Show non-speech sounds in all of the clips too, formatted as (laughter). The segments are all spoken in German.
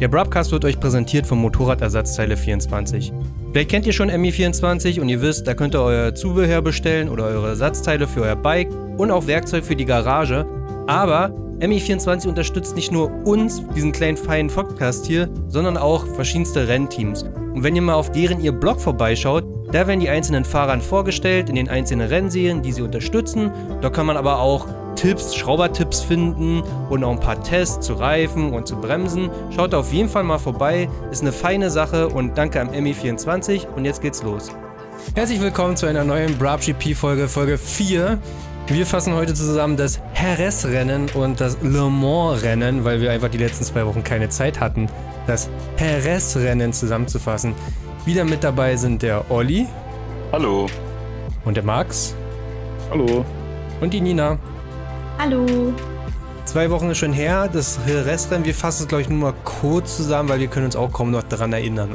Der Broadcast wird euch präsentiert vom Motorradersatzteile 24. Vielleicht kennt ihr schon MI24 und ihr wisst, da könnt ihr euer Zubehör bestellen oder eure Ersatzteile für euer Bike und auch Werkzeug für die Garage. Aber MI24 unterstützt nicht nur uns, diesen kleinen feinen Podcast hier, sondern auch verschiedenste Rennteams. Und wenn ihr mal auf deren ihr Blog vorbeischaut, da werden die einzelnen Fahrern vorgestellt in den einzelnen Rennserien, die sie unterstützen. Da kann man aber auch Tipps, Schraubertipps finden und auch ein paar Tests zu Reifen und zu Bremsen. Schaut auf jeden Fall mal vorbei, ist eine feine Sache und danke am ME24 und jetzt geht's los. Herzlich willkommen zu einer neuen Brab GP Folge, Folge 4. Wir fassen heute zusammen das Jerez-Rennen und das Le Mans-Rennen, weil wir einfach die letzten zwei Wochen keine Zeit hatten, das Jerez-Rennen zusammenzufassen. Wieder mit dabei sind der Olli. Hallo. Und der Max. Hallo. Und die Nina. Hallo. Zwei Wochen ist schon her, das Restrennen. Wir fassen es, glaube ich, nur mal kurz zusammen, weil wir können uns auch kaum noch daran erinnern.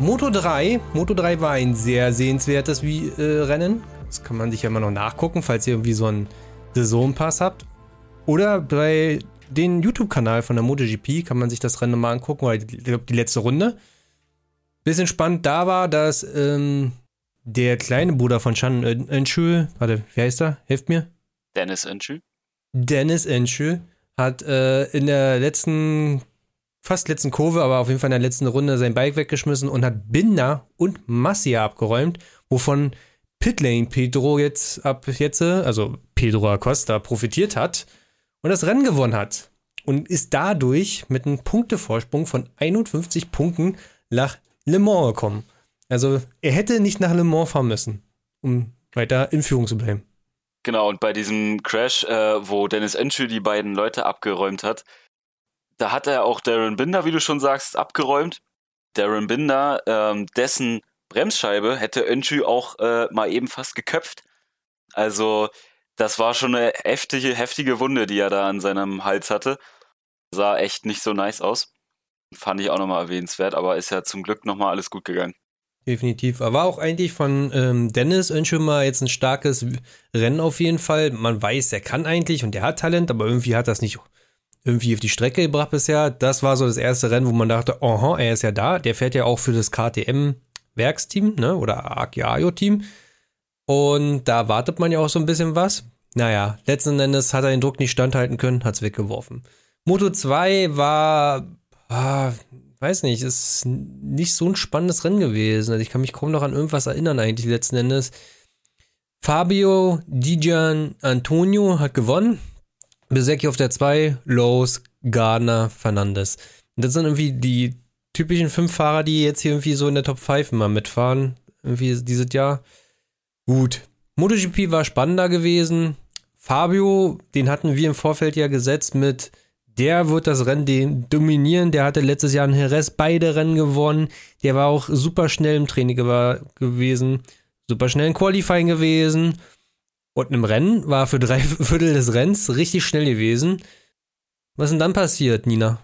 Moto 3. Moto 3 war ein sehr sehenswertes äh, Rennen. Das kann man sich ja immer noch nachgucken, falls ihr irgendwie so einen Saisonpass habt. Oder bei den YouTube-Kanal von der MotoGP kann man sich das Rennen mal angucken, oder die, die letzte Runde. Bisschen spannend da war, dass ähm, der kleine Bruder von Chan Enschü, warte, wie heißt er? Hilft mir. Dennis Enschü. Dennis Enschü hat äh, in der letzten, fast letzten Kurve, aber auf jeden Fall in der letzten Runde sein Bike weggeschmissen und hat Binder und Massia abgeräumt, wovon Pitlane Pedro jetzt ab jetzt, also Pedro Acosta, profitiert hat und das Rennen gewonnen hat. Und ist dadurch mit einem Punktevorsprung von 51 Punkten nach Le Mans gekommen. Also er hätte nicht nach Le Mans fahren müssen, um weiter in Führung zu bleiben. Genau, und bei diesem Crash, äh, wo Dennis Enschü die beiden Leute abgeräumt hat, da hat er auch Darren Binder, wie du schon sagst, abgeräumt. Darren Binder, ähm, dessen Bremsscheibe hätte Enschü auch äh, mal eben fast geköpft. Also, das war schon eine heftige, heftige Wunde, die er da an seinem Hals hatte. Sah echt nicht so nice aus. Fand ich auch nochmal erwähnenswert, aber ist ja zum Glück nochmal alles gut gegangen. Definitiv. Aber war auch eigentlich von ähm, Dennis mal jetzt ein starkes Rennen auf jeden Fall. Man weiß, er kann eigentlich und er hat Talent, aber irgendwie hat das nicht irgendwie auf die Strecke gebracht bisher. Das war so das erste Rennen, wo man dachte, aha, er ist ja da. Der fährt ja auch für das KTM-Werksteam, ne? Oder Agiaio-Team. Und da wartet man ja auch so ein bisschen was. Naja, letzten Endes hat er den Druck nicht standhalten können, hat's weggeworfen. Moto 2 war, ah, weiß nicht, ist nicht so ein spannendes Rennen gewesen. Also ich kann mich kaum noch an irgendwas erinnern eigentlich letzten Endes. Fabio Dijan Antonio hat gewonnen. Besecki auf der 2, Lowe's, Gardner, Fernandes. Das sind irgendwie die typischen fünf Fahrer, die jetzt hier irgendwie so in der Top 5 mal mitfahren. Irgendwie dieses Jahr. Gut. MotoGP war spannender gewesen. Fabio, den hatten wir im Vorfeld ja gesetzt mit der wird das Rennen dominieren. Der hatte letztes Jahr in Jerez beide Rennen gewonnen. Der war auch super schnell im Training gewesen, super schnell im Qualifying gewesen. Und im Rennen war für drei (laughs) Viertel des Rennens richtig schnell gewesen. Was ist denn dann passiert, Nina?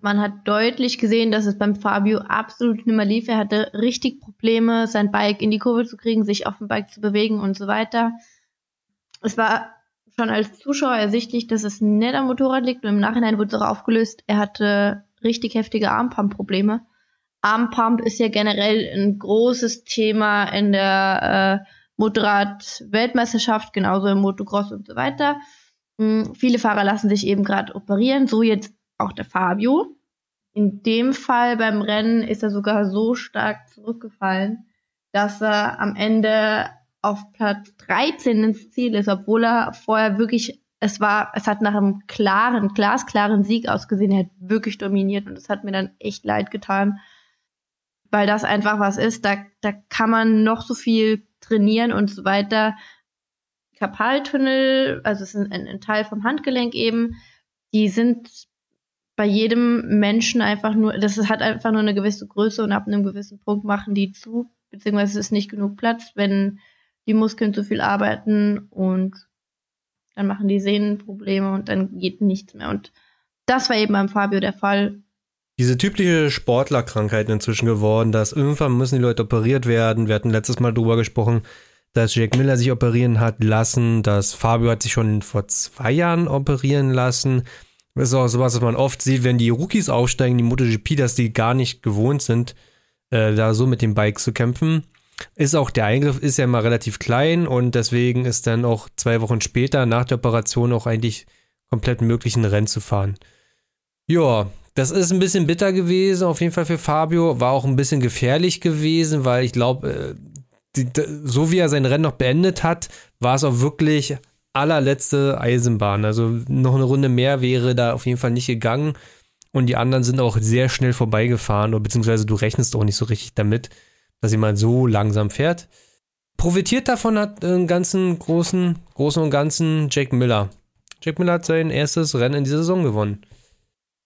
Man hat deutlich gesehen, dass es beim Fabio absolut nicht mehr lief. Er hatte richtig Probleme, sein Bike in die Kurve zu kriegen, sich auf dem Bike zu bewegen und so weiter. Es war schon als Zuschauer ersichtlich, dass es nicht am Motorrad liegt und im Nachhinein wurde es auch aufgelöst, er hatte richtig heftige Armpump-Probleme. Armpump ist ja generell ein großes Thema in der äh, Motorrad-Weltmeisterschaft, genauso im Motocross und so weiter. Hm, viele Fahrer lassen sich eben gerade operieren, so jetzt auch der Fabio. In dem Fall beim Rennen ist er sogar so stark zurückgefallen, dass er am Ende auf Platz 13 ins Ziel ist, obwohl er vorher wirklich, es war, es hat nach einem klaren, glasklaren Sieg ausgesehen, er hat wirklich dominiert und es hat mir dann echt leid getan, weil das einfach was ist, da, da kann man noch so viel trainieren und so weiter. Kapaltunnel, also es ist ein, ein Teil vom Handgelenk eben, die sind bei jedem Menschen einfach nur, das hat einfach nur eine gewisse Größe und ab einem gewissen Punkt machen die zu, beziehungsweise es ist nicht genug Platz, wenn die Muskeln zu viel arbeiten und dann machen die Sehnen Probleme und dann geht nichts mehr. Und das war eben beim Fabio der Fall. Diese typische Sportlerkrankheit inzwischen geworden, dass irgendwann müssen die Leute operiert werden. Wir hatten letztes Mal drüber gesprochen, dass Jack Miller sich operieren hat lassen, dass Fabio hat sich schon vor zwei Jahren operieren lassen. Das ist auch sowas, was man oft sieht, wenn die Rookies aufsteigen, die MotoGP, dass die gar nicht gewohnt sind, äh, da so mit dem Bike zu kämpfen. Ist auch der Eingriff ist ja immer relativ klein und deswegen ist dann auch zwei Wochen später nach der Operation auch eigentlich komplett möglich, ein Rennen zu fahren. Ja, das ist ein bisschen bitter gewesen, auf jeden Fall für Fabio. War auch ein bisschen gefährlich gewesen, weil ich glaube, äh, so wie er sein Rennen noch beendet hat, war es auch wirklich allerletzte Eisenbahn. Also noch eine Runde mehr wäre da auf jeden Fall nicht gegangen. Und die anderen sind auch sehr schnell vorbeigefahren, beziehungsweise du rechnest auch nicht so richtig damit, dass jemand so langsam fährt. Profitiert davon hat einen ganzen großen, großen und ganzen Jack Miller. Jack Miller hat sein erstes Rennen in dieser Saison gewonnen.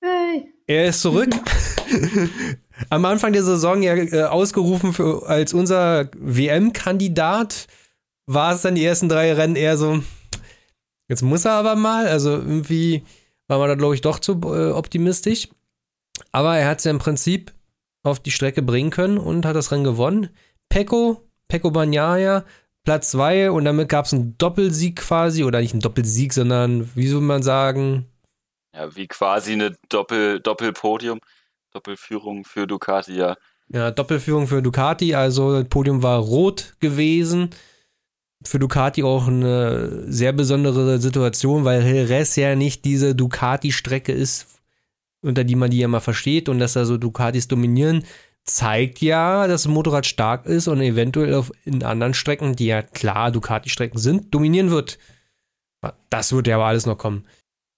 Hey. Er ist zurück. (laughs) Am Anfang der Saison ja äh, ausgerufen für, als unser WM-Kandidat. War es dann die ersten drei Rennen eher so, jetzt muss er aber mal. Also irgendwie war man da, glaube ich, doch zu äh, optimistisch. Aber er hat es ja im Prinzip auf die Strecke bringen können und hat das Rennen gewonnen. Pecco, Pecco Bagnaia, Platz 2 und damit gab es einen Doppelsieg quasi, oder nicht einen Doppelsieg, sondern wie soll man sagen? Ja, wie quasi eine Doppel, Doppelpodium, Doppelführung für Ducati, ja. Ja, Doppelführung für Ducati, also das Podium war rot gewesen. Für Ducati auch eine sehr besondere Situation, weil Jerez ja nicht diese Ducati-Strecke ist, unter die man die ja mal versteht und dass da so Ducatis dominieren, zeigt ja, dass das Motorrad stark ist und eventuell auf, in anderen Strecken, die ja klar Ducati-Strecken sind, dominieren wird. Das wird ja aber alles noch kommen.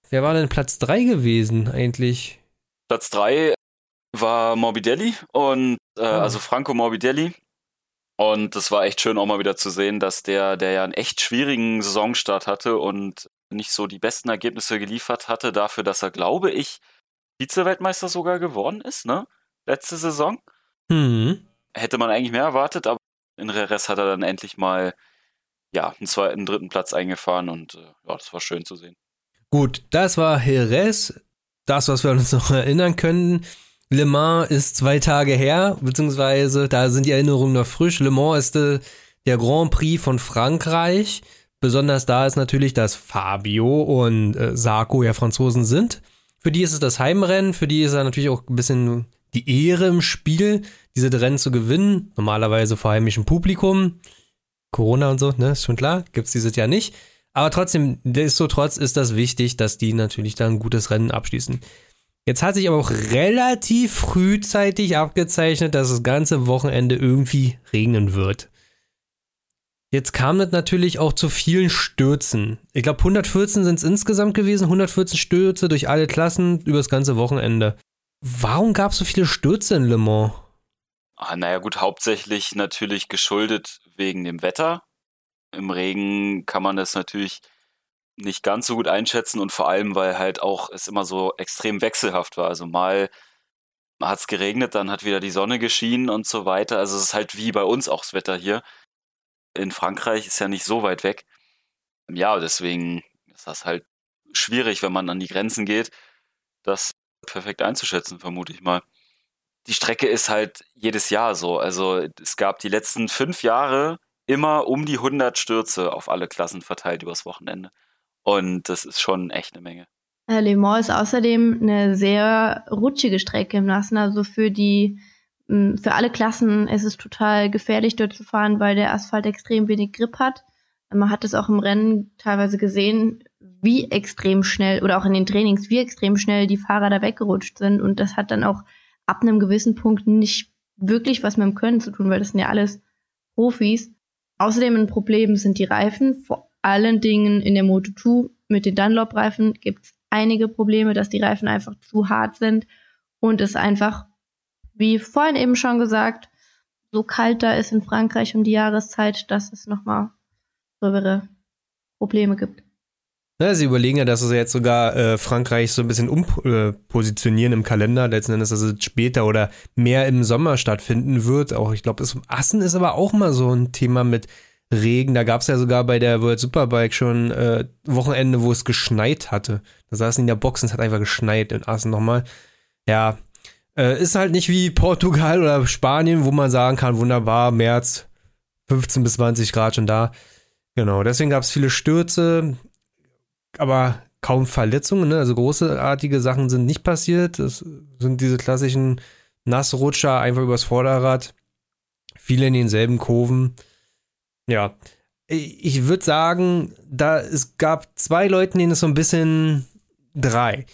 Wer war denn Platz 3 gewesen eigentlich? Platz 3 war Morbidelli und äh, oh. also Franco Morbidelli. Und das war echt schön auch mal wieder zu sehen, dass der, der ja einen echt schwierigen Saisonstart hatte und nicht so die besten Ergebnisse geliefert hatte, dafür, dass er, glaube ich, Vize-Weltmeister sogar geworden ist, ne? Letzte Saison. Mhm. Hätte man eigentlich mehr erwartet, aber in Reres hat er dann endlich mal ja, einen zweiten, dritten Platz eingefahren und äh, ja, das war schön zu sehen. Gut, das war Jerez. Das, was wir uns noch erinnern können. Le Mans ist zwei Tage her, beziehungsweise da sind die Erinnerungen noch frisch. Le Mans ist äh, der Grand Prix von Frankreich. Besonders da ist natürlich, dass Fabio und äh, Sarko ja Franzosen sind. Für die ist es das Heimrennen, für die ist er natürlich auch ein bisschen die Ehre im Spiel, diese Rennen zu gewinnen. Normalerweise vor heimischem Publikum. Corona und so, ne, ist schon klar, gibt's dieses Jahr nicht. Aber trotzdem, destotrotz ist das wichtig, dass die natürlich dann ein gutes Rennen abschließen. Jetzt hat sich aber auch relativ frühzeitig abgezeichnet, dass das ganze Wochenende irgendwie regnen wird. Jetzt kam das natürlich auch zu vielen Stürzen. Ich glaube, 114 sind es insgesamt gewesen, 114 Stürze durch alle Klassen über das ganze Wochenende. Warum gab es so viele Stürze in Le Mans? Ah, naja, gut, hauptsächlich natürlich geschuldet wegen dem Wetter. Im Regen kann man das natürlich nicht ganz so gut einschätzen und vor allem, weil halt auch es immer so extrem wechselhaft war. Also mal hat es geregnet, dann hat wieder die Sonne geschienen und so weiter. Also es ist halt wie bei uns auch das Wetter hier in Frankreich ist ja nicht so weit weg. Ja, deswegen ist das halt schwierig, wenn man an die Grenzen geht, das perfekt einzuschätzen, vermute ich mal. Die Strecke ist halt jedes Jahr so. Also es gab die letzten fünf Jahre immer um die 100 Stürze auf alle Klassen verteilt übers Wochenende. Und das ist schon echt eine Menge. Äh, Le Mans ist außerdem eine sehr rutschige Strecke im Nassen. Also für die für alle Klassen ist es total gefährlich, dort zu fahren, weil der Asphalt extrem wenig Grip hat. Man hat es auch im Rennen teilweise gesehen, wie extrem schnell oder auch in den Trainings, wie extrem schnell die Fahrer da weggerutscht sind. Und das hat dann auch ab einem gewissen Punkt nicht wirklich was mit dem Können zu tun, weil das sind ja alles Profis. Außerdem ein Problem sind die Reifen. Vor allen Dingen in der Moto2 mit den Dunlop-Reifen gibt es einige Probleme, dass die Reifen einfach zu hart sind und es einfach wie vorhin eben schon gesagt, so kalt da ist in Frankreich um die Jahreszeit, dass es nochmal gröbere Probleme gibt. Ja, sie überlegen ja, dass sie jetzt sogar äh, Frankreich so ein bisschen umpositionieren äh, im Kalender, letzten Endes, dass es später oder mehr im Sommer stattfinden wird. Auch ich glaube, Assen ist aber auch mal so ein Thema mit Regen. Da gab es ja sogar bei der World Superbike schon äh, Wochenende, wo es geschneit hatte. Da saßen in der Box und es hat einfach geschneit in Assen nochmal. Ja, äh, ist halt nicht wie Portugal oder Spanien, wo man sagen kann, wunderbar, März 15 bis 20 Grad schon da. Genau, deswegen gab es viele Stürze, aber kaum Verletzungen, ne? also großartige Sachen sind nicht passiert. Das sind diese klassischen Nassrutscher einfach übers Vorderrad. Viele in denselben Kurven. Ja, ich würde sagen, da es gab zwei Leuten, denen es so ein bisschen drei.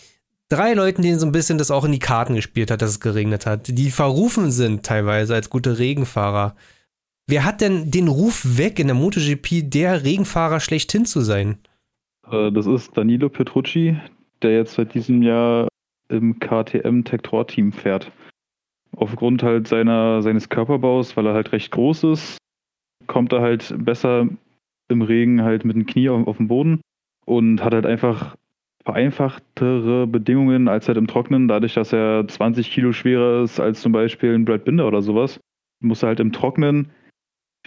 Drei Leuten, denen so ein bisschen das auch in die Karten gespielt hat, dass es geregnet hat, die verrufen sind teilweise als gute Regenfahrer. Wer hat denn den Ruf weg in der MotoGP, der Regenfahrer schlechthin zu sein? Äh, das ist Danilo Petrucci, der jetzt seit diesem Jahr im KTM Tektor Team fährt. Aufgrund halt seiner, seines Körperbaus, weil er halt recht groß ist, kommt er halt besser im Regen halt mit dem Knie auf, auf dem Boden und hat halt einfach vereinfachtere Bedingungen als halt im Trocknen, dadurch, dass er 20 Kilo schwerer ist als zum Beispiel ein Brad Binder oder sowas, muss er halt im Trocknen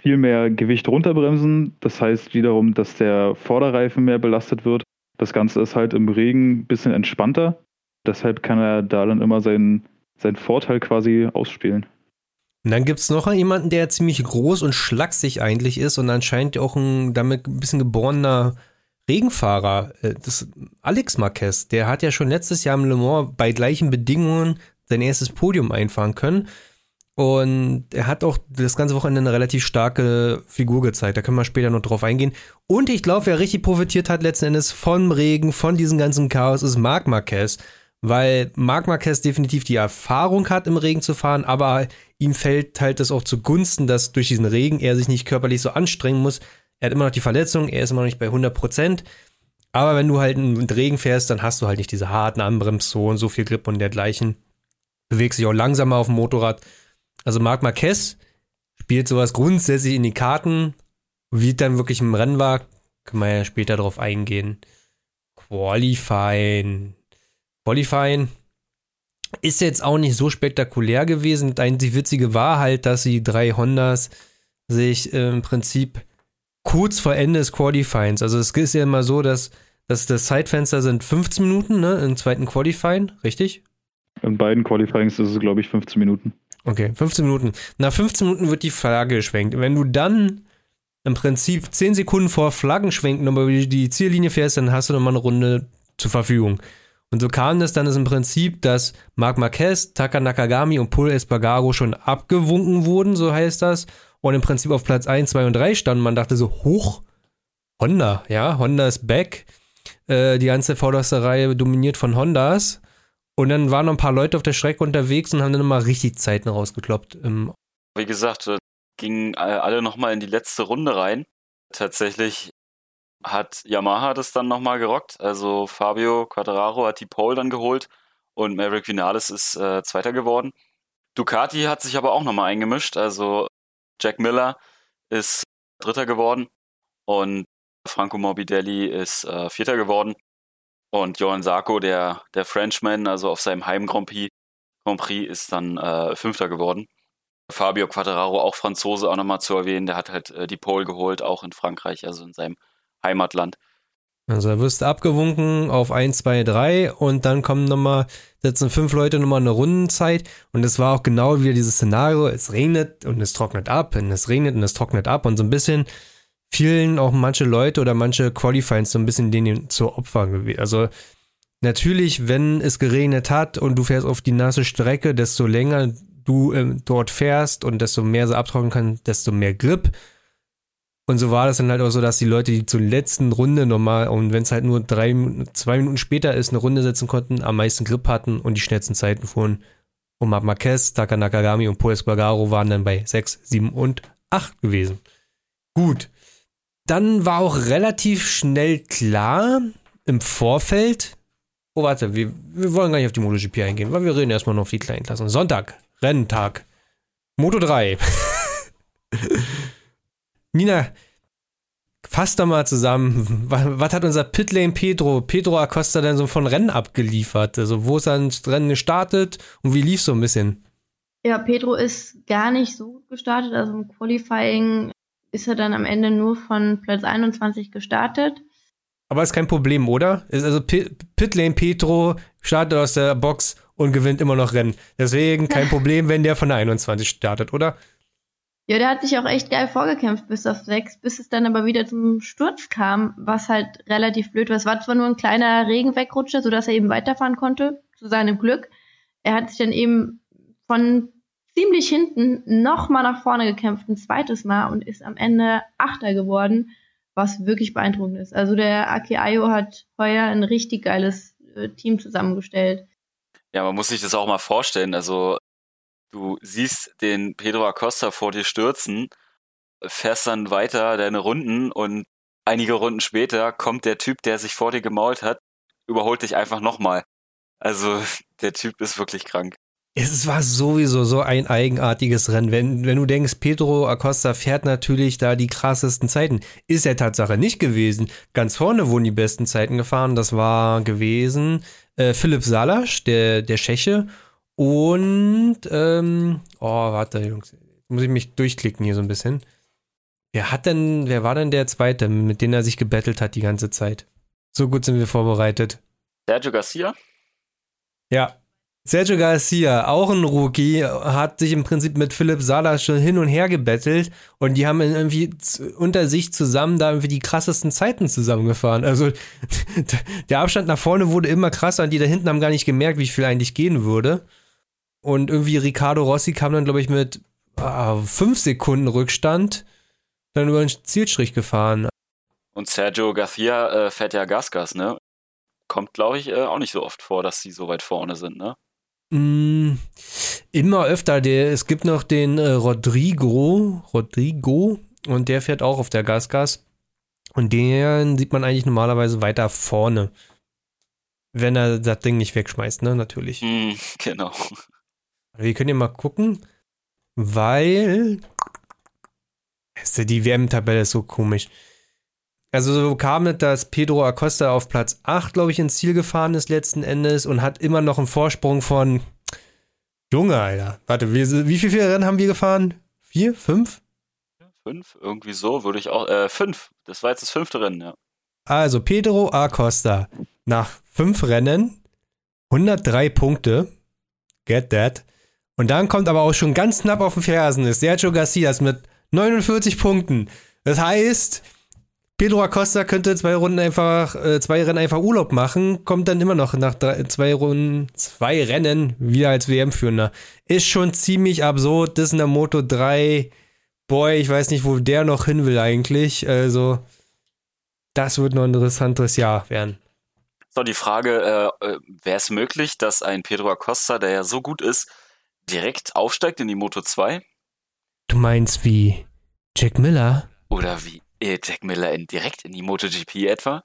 viel mehr Gewicht runterbremsen. Das heißt wiederum, dass der Vorderreifen mehr belastet wird. Das Ganze ist halt im Regen ein bisschen entspannter. Deshalb kann er da dann immer seinen, seinen Vorteil quasi ausspielen. Und dann gibt es noch jemanden, der ziemlich groß und schlaksig eigentlich ist und anscheinend auch ein damit ein bisschen geborener Regenfahrer. Äh, das Alex Marquez, der hat ja schon letztes Jahr im Le Mans bei gleichen Bedingungen sein erstes Podium einfahren können. Und er hat auch das ganze Wochenende eine relativ starke Figur gezeigt. Da können wir später noch drauf eingehen. Und ich glaube, wer richtig profitiert hat letzten Endes vom Regen, von diesem ganzen Chaos, ist Marc Marquez. Weil Marc Marquez definitiv die Erfahrung hat, im Regen zu fahren, aber ihm fällt halt das auch zugunsten, dass durch diesen Regen er sich nicht körperlich so anstrengen muss. Er hat immer noch die Verletzung, er ist immer noch nicht bei 100 Prozent. Aber wenn du halt in Regen fährst, dann hast du halt nicht diese harten Anbremszonen, so viel Grip und dergleichen. Bewegst dich auch langsamer auf dem Motorrad also Marc Marquez spielt sowas grundsätzlich in die Karten. Wie dann wirklich im Rennen war, können wir ja später darauf eingehen. Qualifying. Qualifying ist jetzt auch nicht so spektakulär gewesen. Die witzige war halt, dass die drei Hondas sich im Prinzip kurz vor Ende des Qualifyings, also es ist ja immer so, dass, dass das Zeitfenster sind 15 Minuten, ne, im zweiten Qualifying, richtig? In beiden Qualifyings ist es, glaube ich, 15 Minuten. Okay, 15 Minuten. Nach 15 Minuten wird die Flagge geschwenkt. Wenn du dann im Prinzip 10 Sekunden vor Flaggenschwenken nochmal über die Ziellinie fährst, dann hast du nochmal eine Runde zur Verfügung. Und so kam es dann ist im Prinzip, dass Marc Marquez, Taka Nakagami und Paul Espargaro schon abgewunken wurden, so heißt das, und im Prinzip auf Platz 1, 2 und 3 standen. Man dachte so, hoch, Honda, ja, Honda ist back. Äh, die ganze vorderste Reihe dominiert von Hondas. Und dann waren noch ein paar Leute auf der Strecke unterwegs und haben dann nochmal richtig Zeiten rausgekloppt. Wie gesagt, gingen alle nochmal in die letzte Runde rein. Tatsächlich hat Yamaha das dann nochmal gerockt. Also Fabio Quattararo hat die Pole dann geholt und Maverick Vinales ist äh, Zweiter geworden. Ducati hat sich aber auch nochmal eingemischt. Also Jack Miller ist Dritter geworden und Franco Morbidelli ist äh, Vierter geworden. Und Johan Sarko, der, der Frenchman, also auf seinem Heim Grand Prix, Grand Prix ist dann äh, Fünfter geworden. Fabio Quattararo, auch Franzose, auch nochmal zu erwähnen, der hat halt äh, die Pole geholt, auch in Frankreich, also in seinem Heimatland. Also da wirst du abgewunken auf 1, 2, 3 und dann kommen nochmal, setzen fünf Leute nochmal eine Rundenzeit und es war auch genau wieder dieses Szenario, es regnet und es trocknet ab und es regnet und es trocknet ab und so ein bisschen fielen auch manche Leute oder manche Qualifyings so ein bisschen denen zur Opfer gewesen. Also natürlich, wenn es geregnet hat und du fährst auf die nasse Strecke, desto länger du äh, dort fährst und desto mehr sie abtrocknen kann, desto mehr Grip. Und so war das dann halt auch so, dass die Leute, die zur letzten Runde nochmal, und wenn es halt nur drei, zwei Minuten später ist, eine Runde setzen konnten, am meisten Grip hatten und die schnellsten Zeiten fuhren. Und Marc Marquez, Taka Nakagami und Paul Espargaro waren dann bei 6, 7 und 8 gewesen. Gut, dann war auch relativ schnell klar im Vorfeld. Oh, warte, wir, wir wollen gar nicht auf die MotoGP eingehen, weil wir reden erstmal noch auf die kleinen Klassen. Sonntag, Renntag. Moto 3. (laughs) Nina, fass doch mal zusammen. Was, was, hat unser Pitlane Pedro, Pedro Acosta denn so von Rennen abgeliefert? Also, wo ist er ins Rennen gestartet und wie lief so ein bisschen? Ja, Pedro ist gar nicht so gut gestartet. Also im Qualifying ist er dann am Ende nur von Platz 21 gestartet. Aber ist kein Problem, oder? Ist also Pitlane Petro startet aus der Box und gewinnt immer noch Rennen. Deswegen kein (laughs) Problem, wenn der von der 21 startet, oder? Ja, der hat sich auch echt geil vorgekämpft bis auf sechs, bis es dann aber wieder zum Sturz kam, was halt relativ blöd war. Es war zwar nur ein kleiner Regenwegrutscher, sodass er eben weiterfahren konnte, zu seinem Glück. Er hat sich dann eben von ziemlich hinten nochmal nach vorne gekämpft, ein zweites Mal und ist am Ende Achter geworden, was wirklich beeindruckend ist. Also der Aki Ayo hat heuer ein richtig geiles äh, Team zusammengestellt. Ja, man muss sich das auch mal vorstellen. Also du siehst den Pedro Acosta vor dir stürzen, fährst dann weiter deine Runden und einige Runden später kommt der Typ, der sich vor dir gemault hat, überholt dich einfach nochmal. Also (laughs) der Typ ist wirklich krank. Es war sowieso so ein eigenartiges Rennen. Wenn, wenn du denkst, Pedro Acosta fährt natürlich da die krassesten Zeiten. Ist er Tatsache nicht gewesen. Ganz vorne wurden die besten Zeiten gefahren. Das war gewesen äh, Philipp Salasch, der, der Tscheche. Und, ähm, oh, warte, Jungs. Jetzt muss ich mich durchklicken hier so ein bisschen. Wer hat denn, wer war denn der Zweite, mit dem er sich gebettelt hat die ganze Zeit? So gut sind wir vorbereitet. Sergio Garcia? Ja, Sergio Garcia, auch ein Rookie, hat sich im Prinzip mit Philipp Salas schon hin und her gebettelt und die haben irgendwie unter sich zusammen da irgendwie die krassesten Zeiten zusammengefahren. Also (laughs) der Abstand nach vorne wurde immer krasser und die da hinten haben gar nicht gemerkt, wie viel eigentlich gehen würde. Und irgendwie Ricardo Rossi kam dann, glaube ich, mit ah, fünf Sekunden Rückstand dann über den Zielstrich gefahren. Und Sergio Garcia äh, fährt ja Gasgas, ne? Kommt, glaube ich, äh, auch nicht so oft vor, dass sie so weit vorne sind, ne? Mm, immer öfter. Der, es gibt noch den äh, Rodrigo, Rodrigo, und der fährt auch auf der Gasgas. Und den sieht man eigentlich normalerweise weiter vorne. Wenn er das Ding nicht wegschmeißt, ne, natürlich. Mm, (laughs) genau. Wir können ja mal gucken, weil die WM-Tabelle ist so komisch. Also so kam es, dass Pedro Acosta auf Platz 8, glaube ich, ins Ziel gefahren ist letzten Endes und hat immer noch einen Vorsprung von Junge, Alter. Warte, wie, wie viele Rennen haben wir gefahren? Vier? Fünf? Fünf? Irgendwie so würde ich auch. Äh, fünf. Das war jetzt das fünfte Rennen, ja. Also Pedro Acosta nach fünf Rennen 103 Punkte. Get that. Und dann kommt aber auch schon ganz knapp auf den Fersen ist Sergio Garcias mit 49 Punkten. Das heißt, Pedro Acosta könnte zwei Runden einfach, äh, zwei Rennen einfach Urlaub machen, kommt dann immer noch nach drei, zwei Runden, zwei Rennen wieder als WM-Führender. Ist schon ziemlich absurd. Das in der Moto 3. Boy, ich weiß nicht, wo der noch hin will eigentlich. Also, das wird noch ein interessantes Jahr werden. So, die Frage, äh, äh wäre es möglich, dass ein Pedro Acosta, der ja so gut ist, direkt aufsteigt in die Moto 2? Du meinst wie Jack Miller? Oder wie Jack Miller in, direkt in die MotoGP etwa.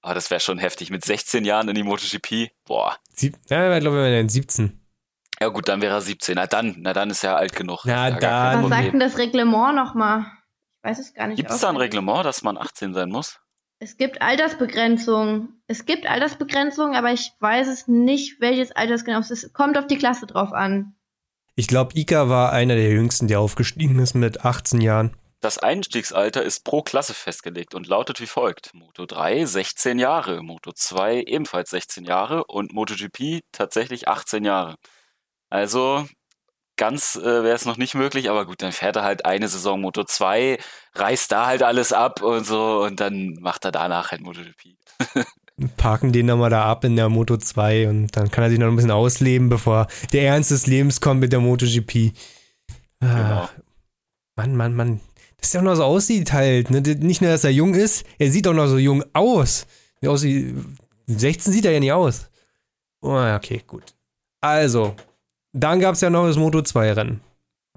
Aber oh, das wäre schon heftig. Mit 16 Jahren in die MotoGP. Boah. Sieb ja, ich glaube, er wäre 17. Ja gut, dann wäre er 17. Na dann, na dann ist er alt genug. Na ja, dann. Was sagt denn das Reglement nochmal? Ich weiß es gar nicht. Gibt es da ein Reglement, dass man 18 sein muss? Es gibt Altersbegrenzung. Es gibt Altersbegrenzung, aber ich weiß es nicht, welches Alters genau. Es kommt auf die Klasse drauf an. Ich glaube, Ika war einer der jüngsten, der aufgestiegen ist mit 18 Jahren. Das Einstiegsalter ist pro Klasse festgelegt und lautet wie folgt. Moto 3 16 Jahre, Moto 2 ebenfalls 16 Jahre und MotoGP tatsächlich 18 Jahre. Also ganz äh, wäre es noch nicht möglich, aber gut, dann fährt er halt eine Saison Moto 2, reißt da halt alles ab und so und dann macht er danach halt MotoGP. (laughs) Parken den nochmal da ab in der Moto 2 und dann kann er sich noch ein bisschen ausleben, bevor der Ernst des Lebens kommt mit der MotoGP. Ah, genau. Mann, Mann, Mann dass er auch noch so aussieht halt. Ne? Nicht nur, dass er jung ist, er sieht auch noch so jung aus. Wie aussieht, 16 sieht er ja nicht aus. Oh, okay, gut. Also, dann gab es ja noch das Moto 2 Rennen.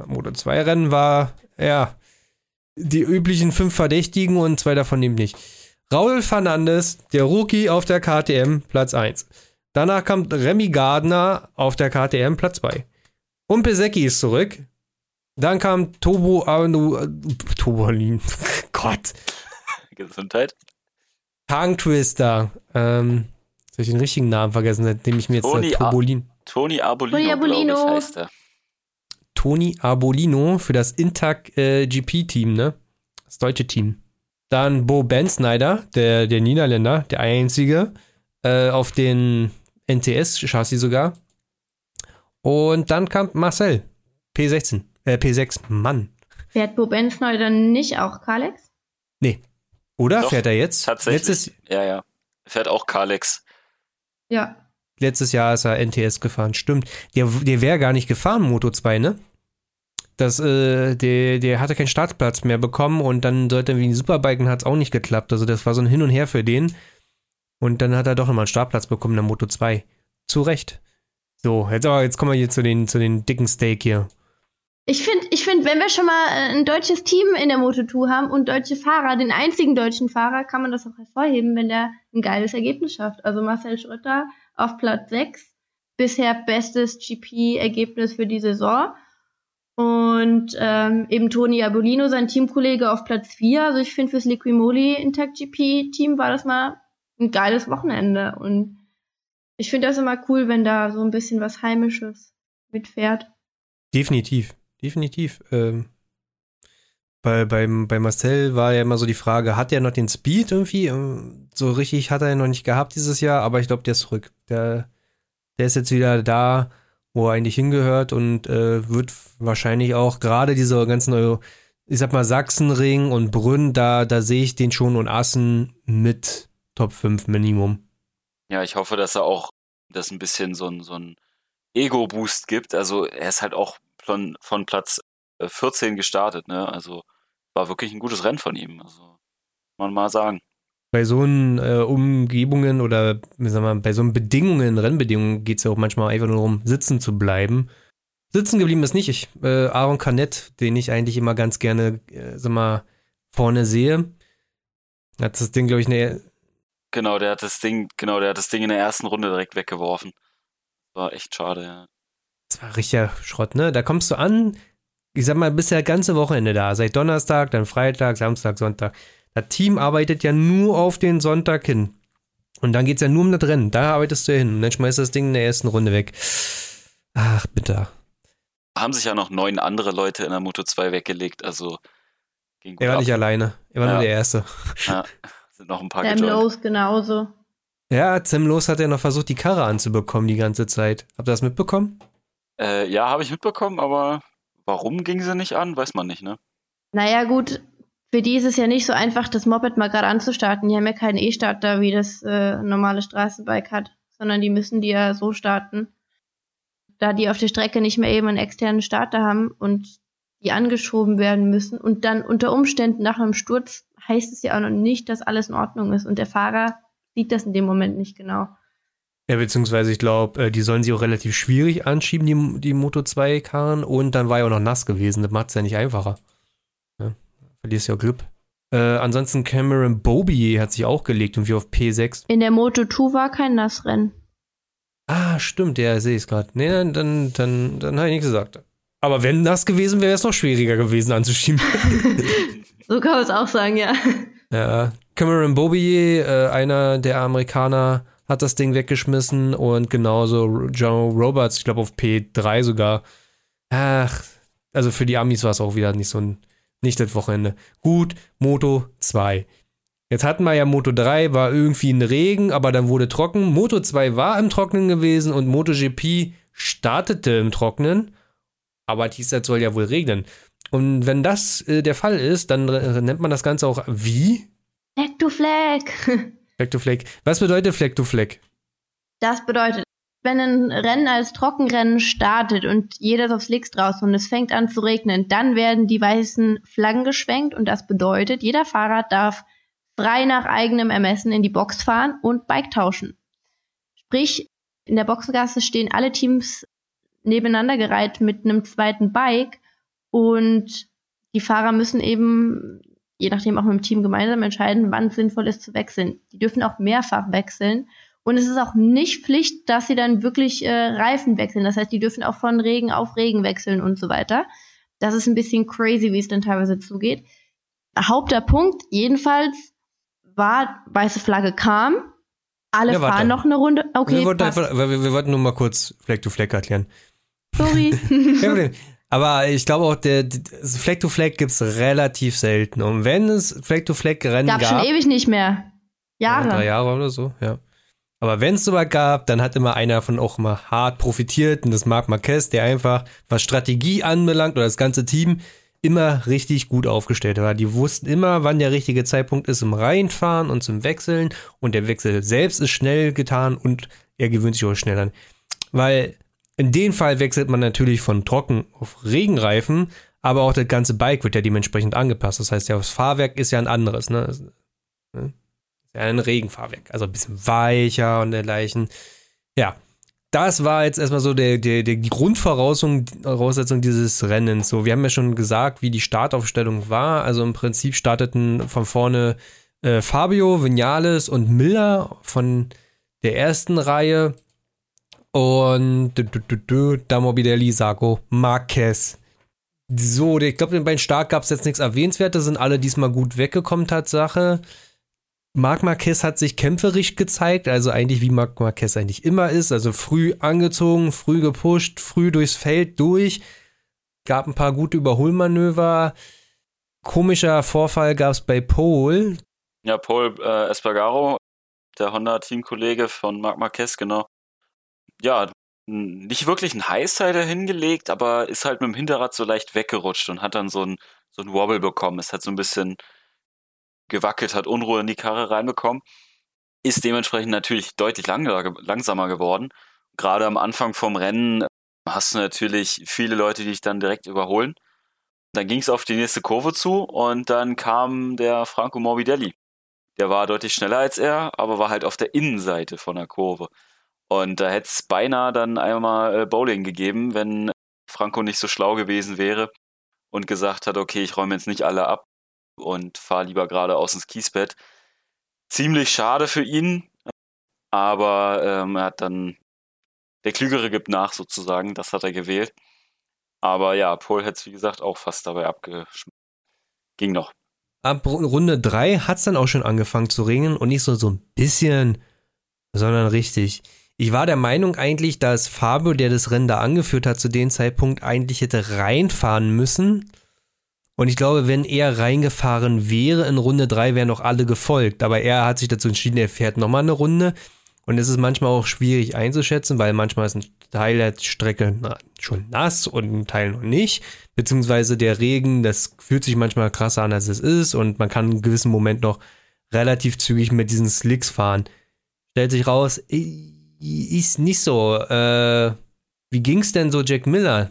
Moto 2 Rennen war, ja, die üblichen fünf Verdächtigen und zwei davon eben nicht. Raul Fernandes, der Rookie auf der KTM, Platz 1. Danach kommt Remy Gardner auf der KTM, Platz 2. Und Pesecki ist zurück, dann kam Tobo Anu, äh, Tobolin. (laughs) Gott. Gesundheit. Tongue Twister. Ähm, soll ich den richtigen Namen vergessen, seitdem ich mir jetzt Tony Tobolin. Tony Arbolino, Tony Arbolino. Ich, heißt er. Tony Arbolino für das Intac äh, GP-Team, ne? Das deutsche Team. Dann Bo Ben Snyder, der, der Niederländer, der einzige, äh, auf den NTS-Chassis sogar. Und dann kam Marcel, P16. Äh, P6, Mann. Fährt Bo Bensneu dann nicht auch Kalex? Nee. Oder Doch, fährt er jetzt? Tatsächlich. Letztes, ja, ja. Fährt auch Kalex. Ja. letztes Jahr ist er NTS gefahren, stimmt. Der, der wäre gar nicht gefahren, Moto 2, ne? Das, äh, der, der hatte keinen Startplatz mehr bekommen und dann sollte er wie ein Superbike und hat es auch nicht geklappt. Also das war so ein Hin und Her für den. Und dann hat er doch nochmal einen Startplatz bekommen in der Moto 2. Zu Recht. So, jetzt aber, jetzt kommen wir hier zu den, zu den dicken Steak hier. Ich finde, ich find, wenn wir schon mal äh, ein deutsches Team in der Moto2 haben und deutsche Fahrer, den einzigen deutschen Fahrer, kann man das auch hervorheben, wenn der ein geiles Ergebnis schafft. Also Marcel Schröter auf Platz 6, bisher bestes GP-Ergebnis für die Saison. Und ähm, eben Toni Abolino, sein Teamkollege, auf Platz 4. Also ich finde fürs Liquimoli Intact GP-Team war das mal ein geiles Wochenende. Und ich finde das immer cool, wenn da so ein bisschen was Heimisches mitfährt. Definitiv, definitiv. Ähm, bei, beim, bei Marcel war ja immer so die Frage, hat er noch den Speed irgendwie? Ähm, So richtig hat er noch nicht gehabt dieses Jahr, aber ich glaube, der ist zurück. Der, der ist jetzt wieder da, wo er eigentlich hingehört und äh, wird wahrscheinlich auch gerade diese ganzen, Eu- ich sag mal, Sachsenring und Brünn, da, da sehe ich den schon und Assen mit Top 5 Minimum. Ja, ich hoffe, dass er auch das ein bisschen so ein, so ein Ego-Boost gibt. Also er ist halt auch von, von Platz äh, 14 gestartet, ne? Also war wirklich ein gutes Rennen von ihm. Also man mal sagen. Bei so einen äh, Umgebungen oder sagen wir, bei so einen Bedingungen, Rennbedingungen geht es ja auch manchmal einfach nur darum, sitzen zu bleiben. Sitzen geblieben ist nicht ich. Äh, Aaron Canet, den ich eigentlich immer ganz gerne, äh, sag mal, vorne sehe, hat das Ding, glaube ich, eine, Genau, der hat das Ding, genau, der hat das Ding in der ersten Runde direkt weggeworfen. War echt schade, ja. das war richtiger Schrott, ne? Da kommst du an, ich sag mal, bist ja ganze Wochenende da. Seit Donnerstag, dann Freitag, Samstag, Sonntag. Das Team arbeitet ja nur auf den Sonntag hin. Und dann geht's ja nur um das Rennen. Da arbeitest du ja hin. Und dann schmeißt du das Ding in der ersten Runde weg. Ach, bitter. Haben sich ja noch neun andere Leute in der Moto 2 weggelegt, also ging gut Er war ab. nicht alleine. Er war Ja. nur der Erste. Ja, sind noch ein paar Sam. Lowe's genauso. Ja, Sam Los hat ja noch versucht, die Karre anzubekommen die ganze Zeit. Habt ihr das mitbekommen? Äh, ja, habe ich mitbekommen, aber warum ging sie nicht an, weiß man nicht, ne? Naja, gut, für die ist es ja nicht so einfach, das Moped mal gerade anzustarten. Die haben ja keinen E-Starter, wie das äh, normale Straßenbike hat, sondern die müssen die ja so starten. Da die auf der Strecke nicht mehr eben einen externen Starter haben und die angeschoben werden müssen und dann unter Umständen nach einem Sturz heißt es ja auch noch nicht, dass alles in Ordnung ist und der Fahrer sieht das in dem Moment nicht genau. Ja, beziehungsweise ich glaube, äh, die sollen sie auch relativ schwierig anschieben, die, die Moto 2 Karren. Und dann war ja auch noch nass gewesen. Das macht es ja nicht einfacher. Verlierst ja auch Glück. Äh, ansonsten Cameron Bobie hat sich auch gelegt, irgendwie auf P6. In der Moto 2 war kein Nassrennen. Ah, stimmt, ja, sehe ich es gerade. Nee, dann, dann, dann, dann habe ich nichts gesagt. Aber wenn das gewesen wäre, wäre es noch schwieriger gewesen anzuschieben. (laughs) So kann man es auch sagen, ja. Ja, Cameron Bobier, äh, einer der Amerikaner, hat das Ding weggeschmissen und genauso Joe Roberts, ich glaube auf P3 sogar. Ach, also für die Amis war es auch wieder nicht so ein, nicht das Wochenende. Gut, Moto 2. Jetzt hatten wir ja Moto 3, war irgendwie ein Regen, aber dann wurde trocken. Moto 2 war im Trockenen gewesen und MotoGP startete im Trockenen. Aber dies Jahr soll ja wohl regnen. Und wenn das äh, der Fall ist, dann äh, nennt man das Ganze auch wie? Flag to Flag. (laughs) Fleck to Fleck. Was bedeutet Fleck to Fleck? Das bedeutet, wenn ein Rennen als Trockenrennen startet und jeder ist auf Slicks draußen und es fängt an zu regnen, dann werden die weißen Flaggen geschwenkt und das bedeutet, jeder Fahrer darf frei nach eigenem Ermessen in die Box fahren und Bike tauschen. Sprich, in der Boxengasse stehen alle Teams nebeneinander gereiht mit einem zweiten Bike und die Fahrer müssen eben, je nachdem auch mit dem Team gemeinsam entscheiden, wann es sinnvoll ist zu wechseln. Die dürfen auch mehrfach wechseln. Und es ist auch nicht Pflicht, dass sie dann wirklich äh, Reifen wechseln. Das heißt, die dürfen auch von Regen auf Regen wechseln und so weiter. Das ist ein bisschen crazy, wie es dann teilweise zugeht. Hauptpunkt jedenfalls war, weiße Flagge kam, alle Ja, fahren noch eine Runde. Okay, wir, wollten einfach, wir, wir wollten nur mal kurz Fleck to Fleck erklären. sorry. (laughs) Aber ich glaube auch, der, der Fleck to Fleck gibt es relativ selten. Und wenn es Fleck to Fleck Rennen Gab gab, schon ewig nicht mehr. Ja, Jahre. drei Jahre oder so, ja. Aber wenn es sowas gab, dann hat immer einer von auch immer hart profitiert und das Marc Marquez, der einfach, was Strategie anbelangt oder das ganze Team, immer richtig gut aufgestellt war. Die wussten immer, wann der richtige Zeitpunkt ist zum Reinfahren und zum Wechseln und der Wechsel selbst ist schnell getan und er gewöhnt sich auch schnell an. Weil in dem Fall wechselt man natürlich von trocken auf Regenreifen, aber auch das ganze Bike wird ja dementsprechend angepasst. Das heißt, ja, das Fahrwerk ist ja ein anderes, ne? Ein Regenfahrwerk, also ein bisschen weicher und dergleichen. Ja, das war jetzt erstmal so der, der, der, die Grundvoraussetzung dieses Rennens. So, wir haben ja schon gesagt, wie die Startaufstellung war. Also im Prinzip starteten von vorne äh, Fabio, Vinales und Miller von der ersten Reihe. Und da Morbidelli, Sarko, Marquez. So, ich glaube, den Start gab es jetzt nichts Erwähnenswertes, sind alle diesmal gut weggekommen, Tatsache. Marc Marquez hat sich kämpferisch gezeigt, also eigentlich wie Marc Marquez eigentlich immer ist, also früh angezogen, früh gepusht, früh durchs Feld durch, gab ein paar gute Überholmanöver. Komischer Vorfall gab es bei Paul. Ja, Paul äh, Espargaro, der Honda-Teamkollege von Marc Marquez, genau. Ja, nicht wirklich ein Highsider hingelegt, aber ist halt mit dem Hinterrad so leicht weggerutscht und hat dann so ein, so ein Wobble bekommen. Es hat so ein bisschen gewackelt hat, Unruhe in die Karre reinbekommen. Ist dementsprechend natürlich deutlich langsamer geworden. Gerade am Anfang vom Rennen hast du natürlich viele Leute, die dich dann direkt überholen. Dann ging es auf die nächste Kurve zu und dann kam der Franco Morbidelli. Der war deutlich schneller als er, aber war halt auf der Innenseite von der Kurve. Und da hätte es beinahe dann einmal äh, Bowling gegeben, wenn Franco nicht so schlau gewesen wäre und gesagt hat, okay, ich räume jetzt nicht alle ab, und fahre lieber geradeaus ins Kiesbett. Ziemlich schade für ihn, aber ähm, er hat dann, der Klügere gibt nach sozusagen, das hat er gewählt. Aber ja, Paul hätte es wie gesagt auch fast dabei abgeschmissen. Ging noch. Ab Runde 3 hat es dann auch schon angefangen zu regnen und nicht so, so ein bisschen, sondern richtig. Ich war der Meinung eigentlich, dass Fabio, der das Rennen da angeführt hat, zu dem Zeitpunkt eigentlich hätte reinfahren müssen und ich glaube, wenn er reingefahren wäre in Runde 3, wären noch alle gefolgt. Aber er hat sich dazu entschieden, er fährt nochmal eine Runde. Und es ist manchmal auch schwierig einzuschätzen, weil manchmal ist ein Teil der Strecke schon nass und ein Teil noch nicht. Beziehungsweise der Regen, das fühlt sich manchmal krasser an, als es ist. Und man kann in gewissen Moment noch relativ zügig mit diesen Slicks fahren. Stellt sich raus, ist nicht so. Äh, wie ging's denn so Jack Miller?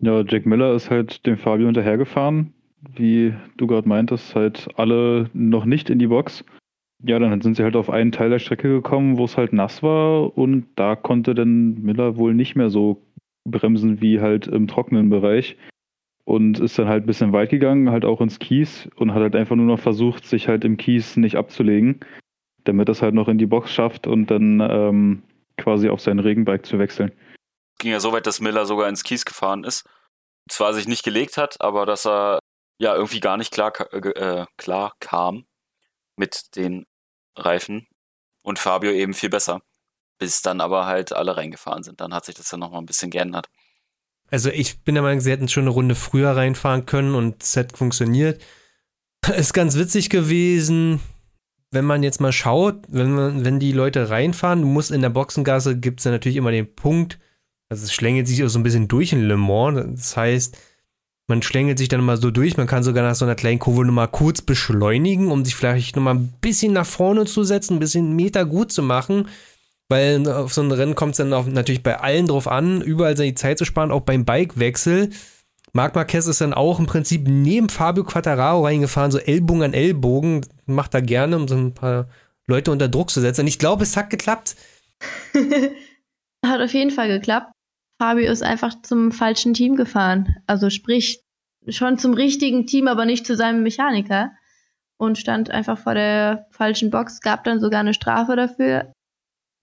Ja, Jack Miller ist halt dem Fabio hinterhergefahren wie du gerade meintest, halt alle noch nicht in die Box. Ja, dann sind sie halt auf einen Teil der Strecke gekommen, wo es halt nass war und da konnte dann Miller wohl nicht mehr so bremsen wie halt im trockenen Bereich und ist dann halt ein bisschen weit gegangen, halt auch ins Kies und hat halt einfach nur noch versucht, sich halt im Kies nicht abzulegen, damit es halt noch in die Box schafft und dann ähm, quasi auf sein Regenbike zu wechseln. Ging ja so weit, dass Miller sogar ins Kies gefahren ist. Zwar sich nicht gelegt hat, aber dass er ja irgendwie gar nicht klar, äh, klar kam mit den Reifen und Fabio eben viel besser. Bis dann aber halt alle reingefahren sind. Dann hat sich das dann nochmal ein bisschen geändert. Also ich bin der Meinung, sie hätten schon eine Runde früher reinfahren können und es hätte funktioniert. (clears throat) Ist ganz witzig gewesen, wenn man jetzt mal schaut, wenn, man, wenn die Leute reinfahren, du musst in der Boxengasse, gibt es natürlich immer den Punkt, also es schlängelt sich auch so ein bisschen durch in Le Mans. Das heißt, man schlängelt sich dann mal so durch. Man kann sogar nach so einer kleinen Kurve nochmal kurz beschleunigen, um sich vielleicht nochmal ein bisschen nach vorne zu setzen, ein bisschen Meter gut zu machen. Weil auf so ein Rennen kommt es dann auch natürlich bei allen drauf an, überall seine Zeit zu sparen, auch beim Bikewechsel. Marc Marquez ist dann auch im Prinzip neben Fabio Quattararo reingefahren, so Ellbogen an Ellbogen. Macht er gerne, um so ein paar Leute unter Druck zu setzen. Und ich glaube, es hat geklappt. (laughs) hat auf jeden Fall geklappt. Fabio ist einfach zum falschen Team gefahren. Also sprich, schon zum richtigen Team, aber nicht zu seinem Mechaniker. Und stand einfach vor der falschen Box, gab dann sogar eine Strafe dafür.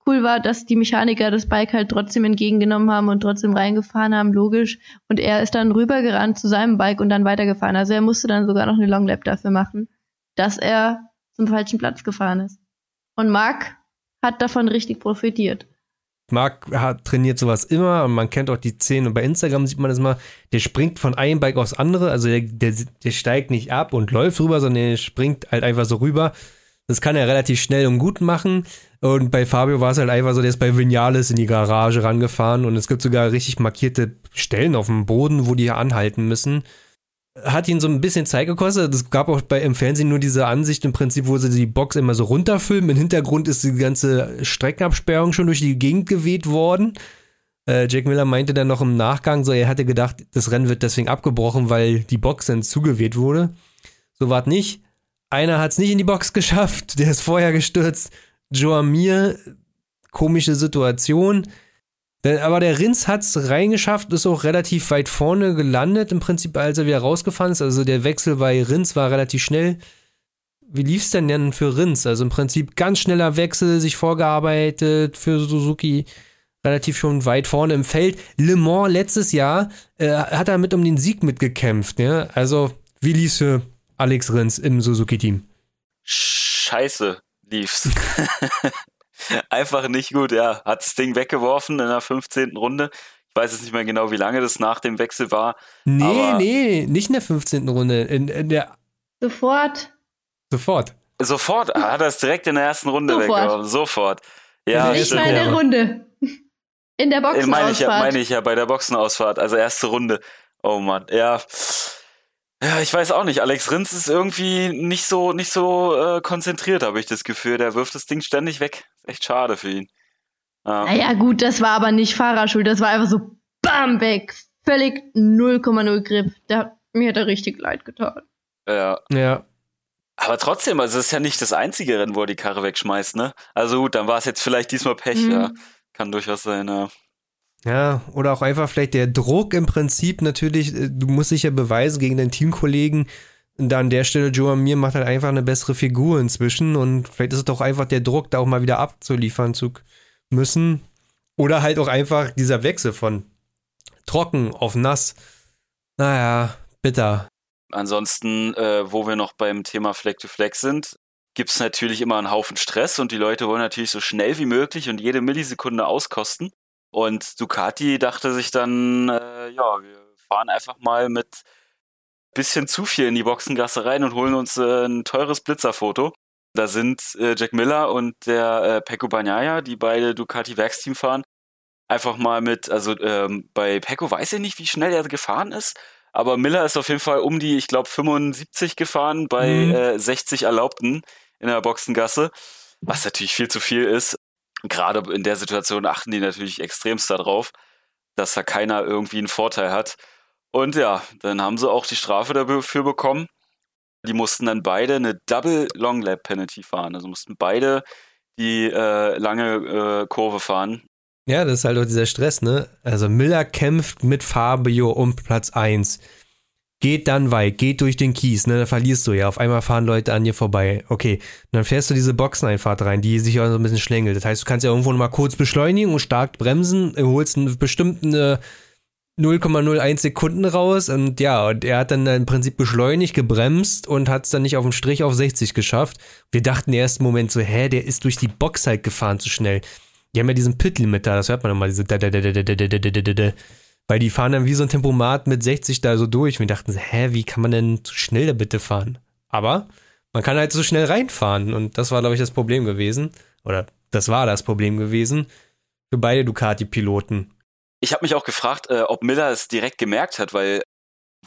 Cool war, dass die Mechaniker das Bike halt trotzdem entgegengenommen haben und trotzdem reingefahren haben, logisch. Und er ist dann rübergerannt zu seinem Bike und dann weitergefahren. Also er musste dann sogar noch eine Longlap dafür machen, dass er zum falschen Platz gefahren ist. Und Marc hat davon richtig profitiert. Marc trainiert sowas immer und man kennt auch die Szenen und bei Instagram sieht man das mal, der springt von einem Bike aufs andere, also der, der, der steigt nicht ab und läuft rüber, sondern der springt halt einfach so rüber. Das kann er relativ schnell und gut machen. Und bei Fabio war es halt einfach so, der ist bei Vinales in die Garage rangefahren und es gibt sogar richtig markierte Stellen auf dem Boden, wo die anhalten müssen. Hat ihn so ein bisschen Zeit gekostet. Es gab auch bei, im Fernsehen nur diese Ansicht im Prinzip, wo sie die Box immer so runterfilmen. Im Hintergrund ist die ganze Streckenabsperrung schon durch die Gegend geweht worden. Äh, Jack Miller meinte dann noch im Nachgang, so er hatte gedacht, das Rennen wird deswegen abgebrochen, weil die Box dann zugeweht wurde. So war es nicht. Einer hat es nicht in die Box geschafft, (laughs) der ist vorher gestürzt. Joamir, komische Situation. Aber der Rins hat es reingeschafft, ist auch relativ weit vorne gelandet, im Prinzip, als er wieder rausgefahren ist. Also der Wechsel bei Rins war relativ schnell. Wie lief es denn denn für Rins? Also im Prinzip ganz schneller Wechsel, sich vorgearbeitet für Suzuki, relativ schon weit vorne im Feld. Le Mans letztes Jahr äh, hat er mit um den Sieg mitgekämpft. Ja? Also wie lief es für Alex Rins im Suzuki-Team? Scheiße lief's. (laughs) (laughs) Einfach nicht gut, ja. Hat das Ding weggeworfen in der 15. Runde. Ich weiß jetzt nicht mehr genau, wie lange das nach dem Wechsel war. Nee, nee, nicht in der 15. Runde. In, in der. Sofort. Sofort. Sofort. Hat er es direkt in der ersten Runde Sofort. weggeworfen. Sofort. Ja, Nicht mal in der Runde. In der Äh, Meine ich, ja, Boxenausfahrt. meine ich ja bei der Boxenausfahrt, also erste Runde. Oh Mann, ja. Ja, ich weiß auch nicht. Alex Rins ist irgendwie nicht so, nicht so äh, konzentriert, habe ich das Gefühl. Der wirft das Ding ständig weg. Ist echt schade für ihn. Ja. Naja, gut, das war aber nicht Fahrerschuld. Das war einfach so BAM weg. Völlig 0,0 Grip. Der, mir hat er richtig leid getan. ja. Ja. Aber trotzdem, also es ist ja nicht das einzige Rennen, wo er die Karre wegschmeißt, ne? Also gut, dann war es jetzt vielleicht diesmal Pech, Mhm. ja. Kann durchaus sein, ja. Ja, oder auch einfach vielleicht der Druck im Prinzip natürlich, äh, du musst dich ja beweisen gegen deinen Teamkollegen. Und da an der Stelle Joe Amir macht halt einfach eine bessere Figur inzwischen und vielleicht ist es doch einfach der Druck, da auch mal wieder abzuliefern zu müssen. Oder halt auch einfach dieser Wechsel von trocken auf nass. Naja, bitter. Ansonsten, äh, wo wir noch beim Thema Fleck to Fleck sind, gibt's natürlich immer einen Haufen Stress und die Leute wollen natürlich so schnell wie möglich und jede Millisekunde auskosten. Und Ducati dachte sich dann, äh, ja, wir fahren einfach mal mit bisschen zu viel in die Boxengasse rein und holen uns äh, ein teures Blitzerfoto. Da sind äh, Jack Miller und der äh, Pecco Bagnaia, die beide Ducati Werksteam fahren, einfach mal mit, also ähm, bei Pecco weiß ich nicht, wie schnell er gefahren ist, aber Miller ist auf jeden Fall um die, ich glaube, 75 gefahren bei Mhm. äh, 60 Erlaubten in der Boxengasse, was natürlich viel zu viel ist. Gerade in der Situation achten die natürlich extremst darauf, dass da keiner irgendwie einen Vorteil hat. Und ja, dann haben sie auch die Strafe dafür bekommen. Die mussten dann beide eine Double Long Lap Penalty fahren. Also mussten beide die äh, lange äh, Kurve fahren. Ja, das ist halt auch dieser Stress, ne? Also Miller kämpft mit Fabio um Platz 1. Geht dann weit, geht durch den Kies, ne? Da verlierst du ja. Auf einmal fahren Leute an dir vorbei. Okay. Und dann fährst du diese Boxeneinfahrt rein, die sich auch so ein bisschen schlängelt. Das heißt, du kannst ja irgendwo nochmal kurz beschleunigen und stark bremsen, holst einen bestimmten äh, 0,01 Sekunden raus und ja, und er hat dann im Prinzip beschleunigt, gebremst und hat es dann nicht auf den Strich auf 60 geschafft. Wir dachten im ersten Moment so, hä, der ist durch die Box halt gefahren zu schnell. Die haben ja diesen Pit-Limit da, das hört man immer, diese weil die fahren dann wie so ein Tempomat mit 60 da so durch. Wir dachten, hä, wie kann man denn so schnell da bitte fahren? Aber man kann halt so schnell reinfahren. Und das war, glaube ich, das Problem gewesen. Oder das war das Problem gewesen für beide Ducati-Piloten. Ich habe mich auch gefragt, äh, ob Miller es direkt gemerkt hat, weil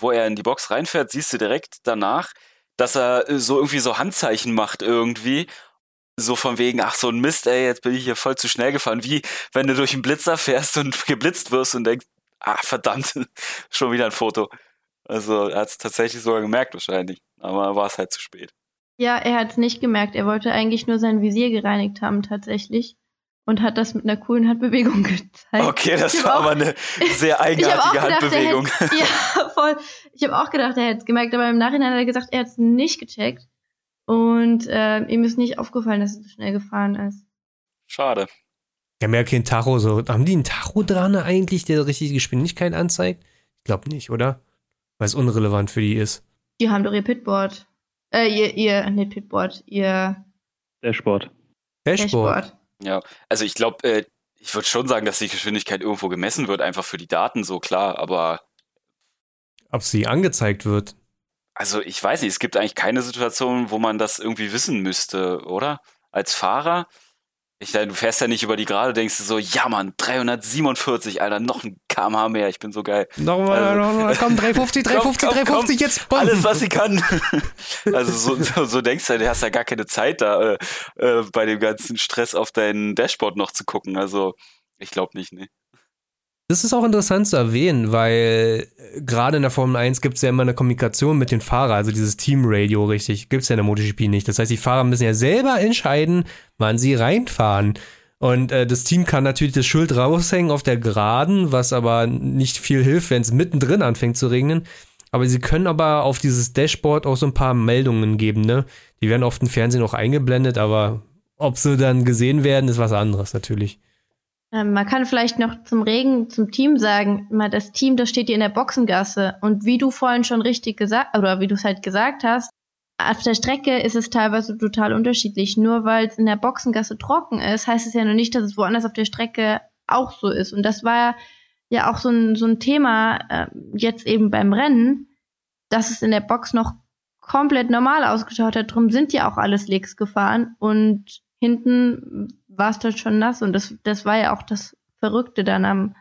wo er in die Box reinfährt, siehst du direkt danach, dass er äh, so irgendwie so Handzeichen macht irgendwie. So von wegen, ach so ein Mist, ey, jetzt bin ich hier voll zu schnell gefahren. Wie wenn du durch einen Blitzer fährst und (laughs) geblitzt wirst und denkst, ah verdammt, (laughs) schon wieder ein Foto. Also er hat es tatsächlich sogar gemerkt wahrscheinlich, aber war es halt zu spät. Ja, er hat es nicht gemerkt. Er wollte eigentlich nur sein Visier gereinigt haben, tatsächlich. Und hat das mit einer coolen Handbewegung (laughs) gezeigt. Okay, das war auch- aber eine sehr (laughs) eigenartige gedacht, Handbewegung. Hätte, ja, voll. Ich habe auch gedacht, er hätte es gemerkt, aber im Nachhinein hat er gesagt, er hat es nicht gecheckt. Und äh, ihm ist nicht aufgefallen, dass er so schnell gefahren ist. Schade. Die haben ja kein Tacho so. Haben die einen Tacho dran eigentlich, der richtige Geschwindigkeit anzeigt? Ich glaube nicht, oder? Weil es unrelevant für die ist. Die haben doch ihr Pitboard. Äh, ihr, ihr, nicht Pitboard, ihr Der Sport. Dashboard. Dashboard. Ja, also ich glaube, äh, ich würde schon sagen, dass die Geschwindigkeit irgendwo gemessen wird, einfach für die Daten so klar, aber Ob sie angezeigt wird. also ich weiß nicht, es gibt eigentlich keine Situation, wo man das irgendwie wissen müsste, oder? Als Fahrer, Ich du fährst ja nicht über die Gerade, denkst du so, ja Mann, 347, Alter, noch ein kmh mehr, ich bin so geil. Nochmal, also, nochmal, komm, 350, 350, (laughs) komm, 350, komm, jetzt. Komm. Alles, was sie kann. (laughs) also so, so, so, denkst du, du hast ja gar keine Zeit da, äh, äh, bei dem ganzen Stress auf dein Dashboard noch zu gucken. Also, ich glaube nicht, ne. Das ist auch interessant zu erwähnen, weil äh, gerade in der Formel 1 gibt es ja immer eine Kommunikation mit den Fahrern, also dieses Teamradio, richtig, gibt es ja in der MotoGP nicht. Das heißt, die Fahrer müssen ja selber entscheiden, wann sie reinfahren. Und äh, das Team kann natürlich das Schild raushängen auf der Geraden, was aber nicht viel hilft, wenn es mittendrin anfängt zu regnen. Aber sie können aber auf dieses Dashboard auch so ein paar Meldungen geben, ne? Die werden oft im Fernsehen auch eingeblendet, aber ob sie dann gesehen werden, ist was anderes natürlich. Ähm, man kann vielleicht noch zum Regen, zum Team sagen, mal das Team, das steht hier in der Boxengasse. Und wie du vorhin schon richtig gesagt, oder wie du es halt gesagt hast, auf der Strecke ist es teilweise total unterschiedlich. Nur weil es in der Boxengasse trocken ist, heißt es ja noch nicht, dass es woanders auf der Strecke auch so ist. Und das war ja auch so ein, so ein Thema äh, jetzt eben beim Rennen, dass es in der Box noch komplett normal ausgeschaut hat. Drum sind ja auch alles Licks gefahren und hinten war es dort schon nass und das, das war ja auch das Verrückte dann am,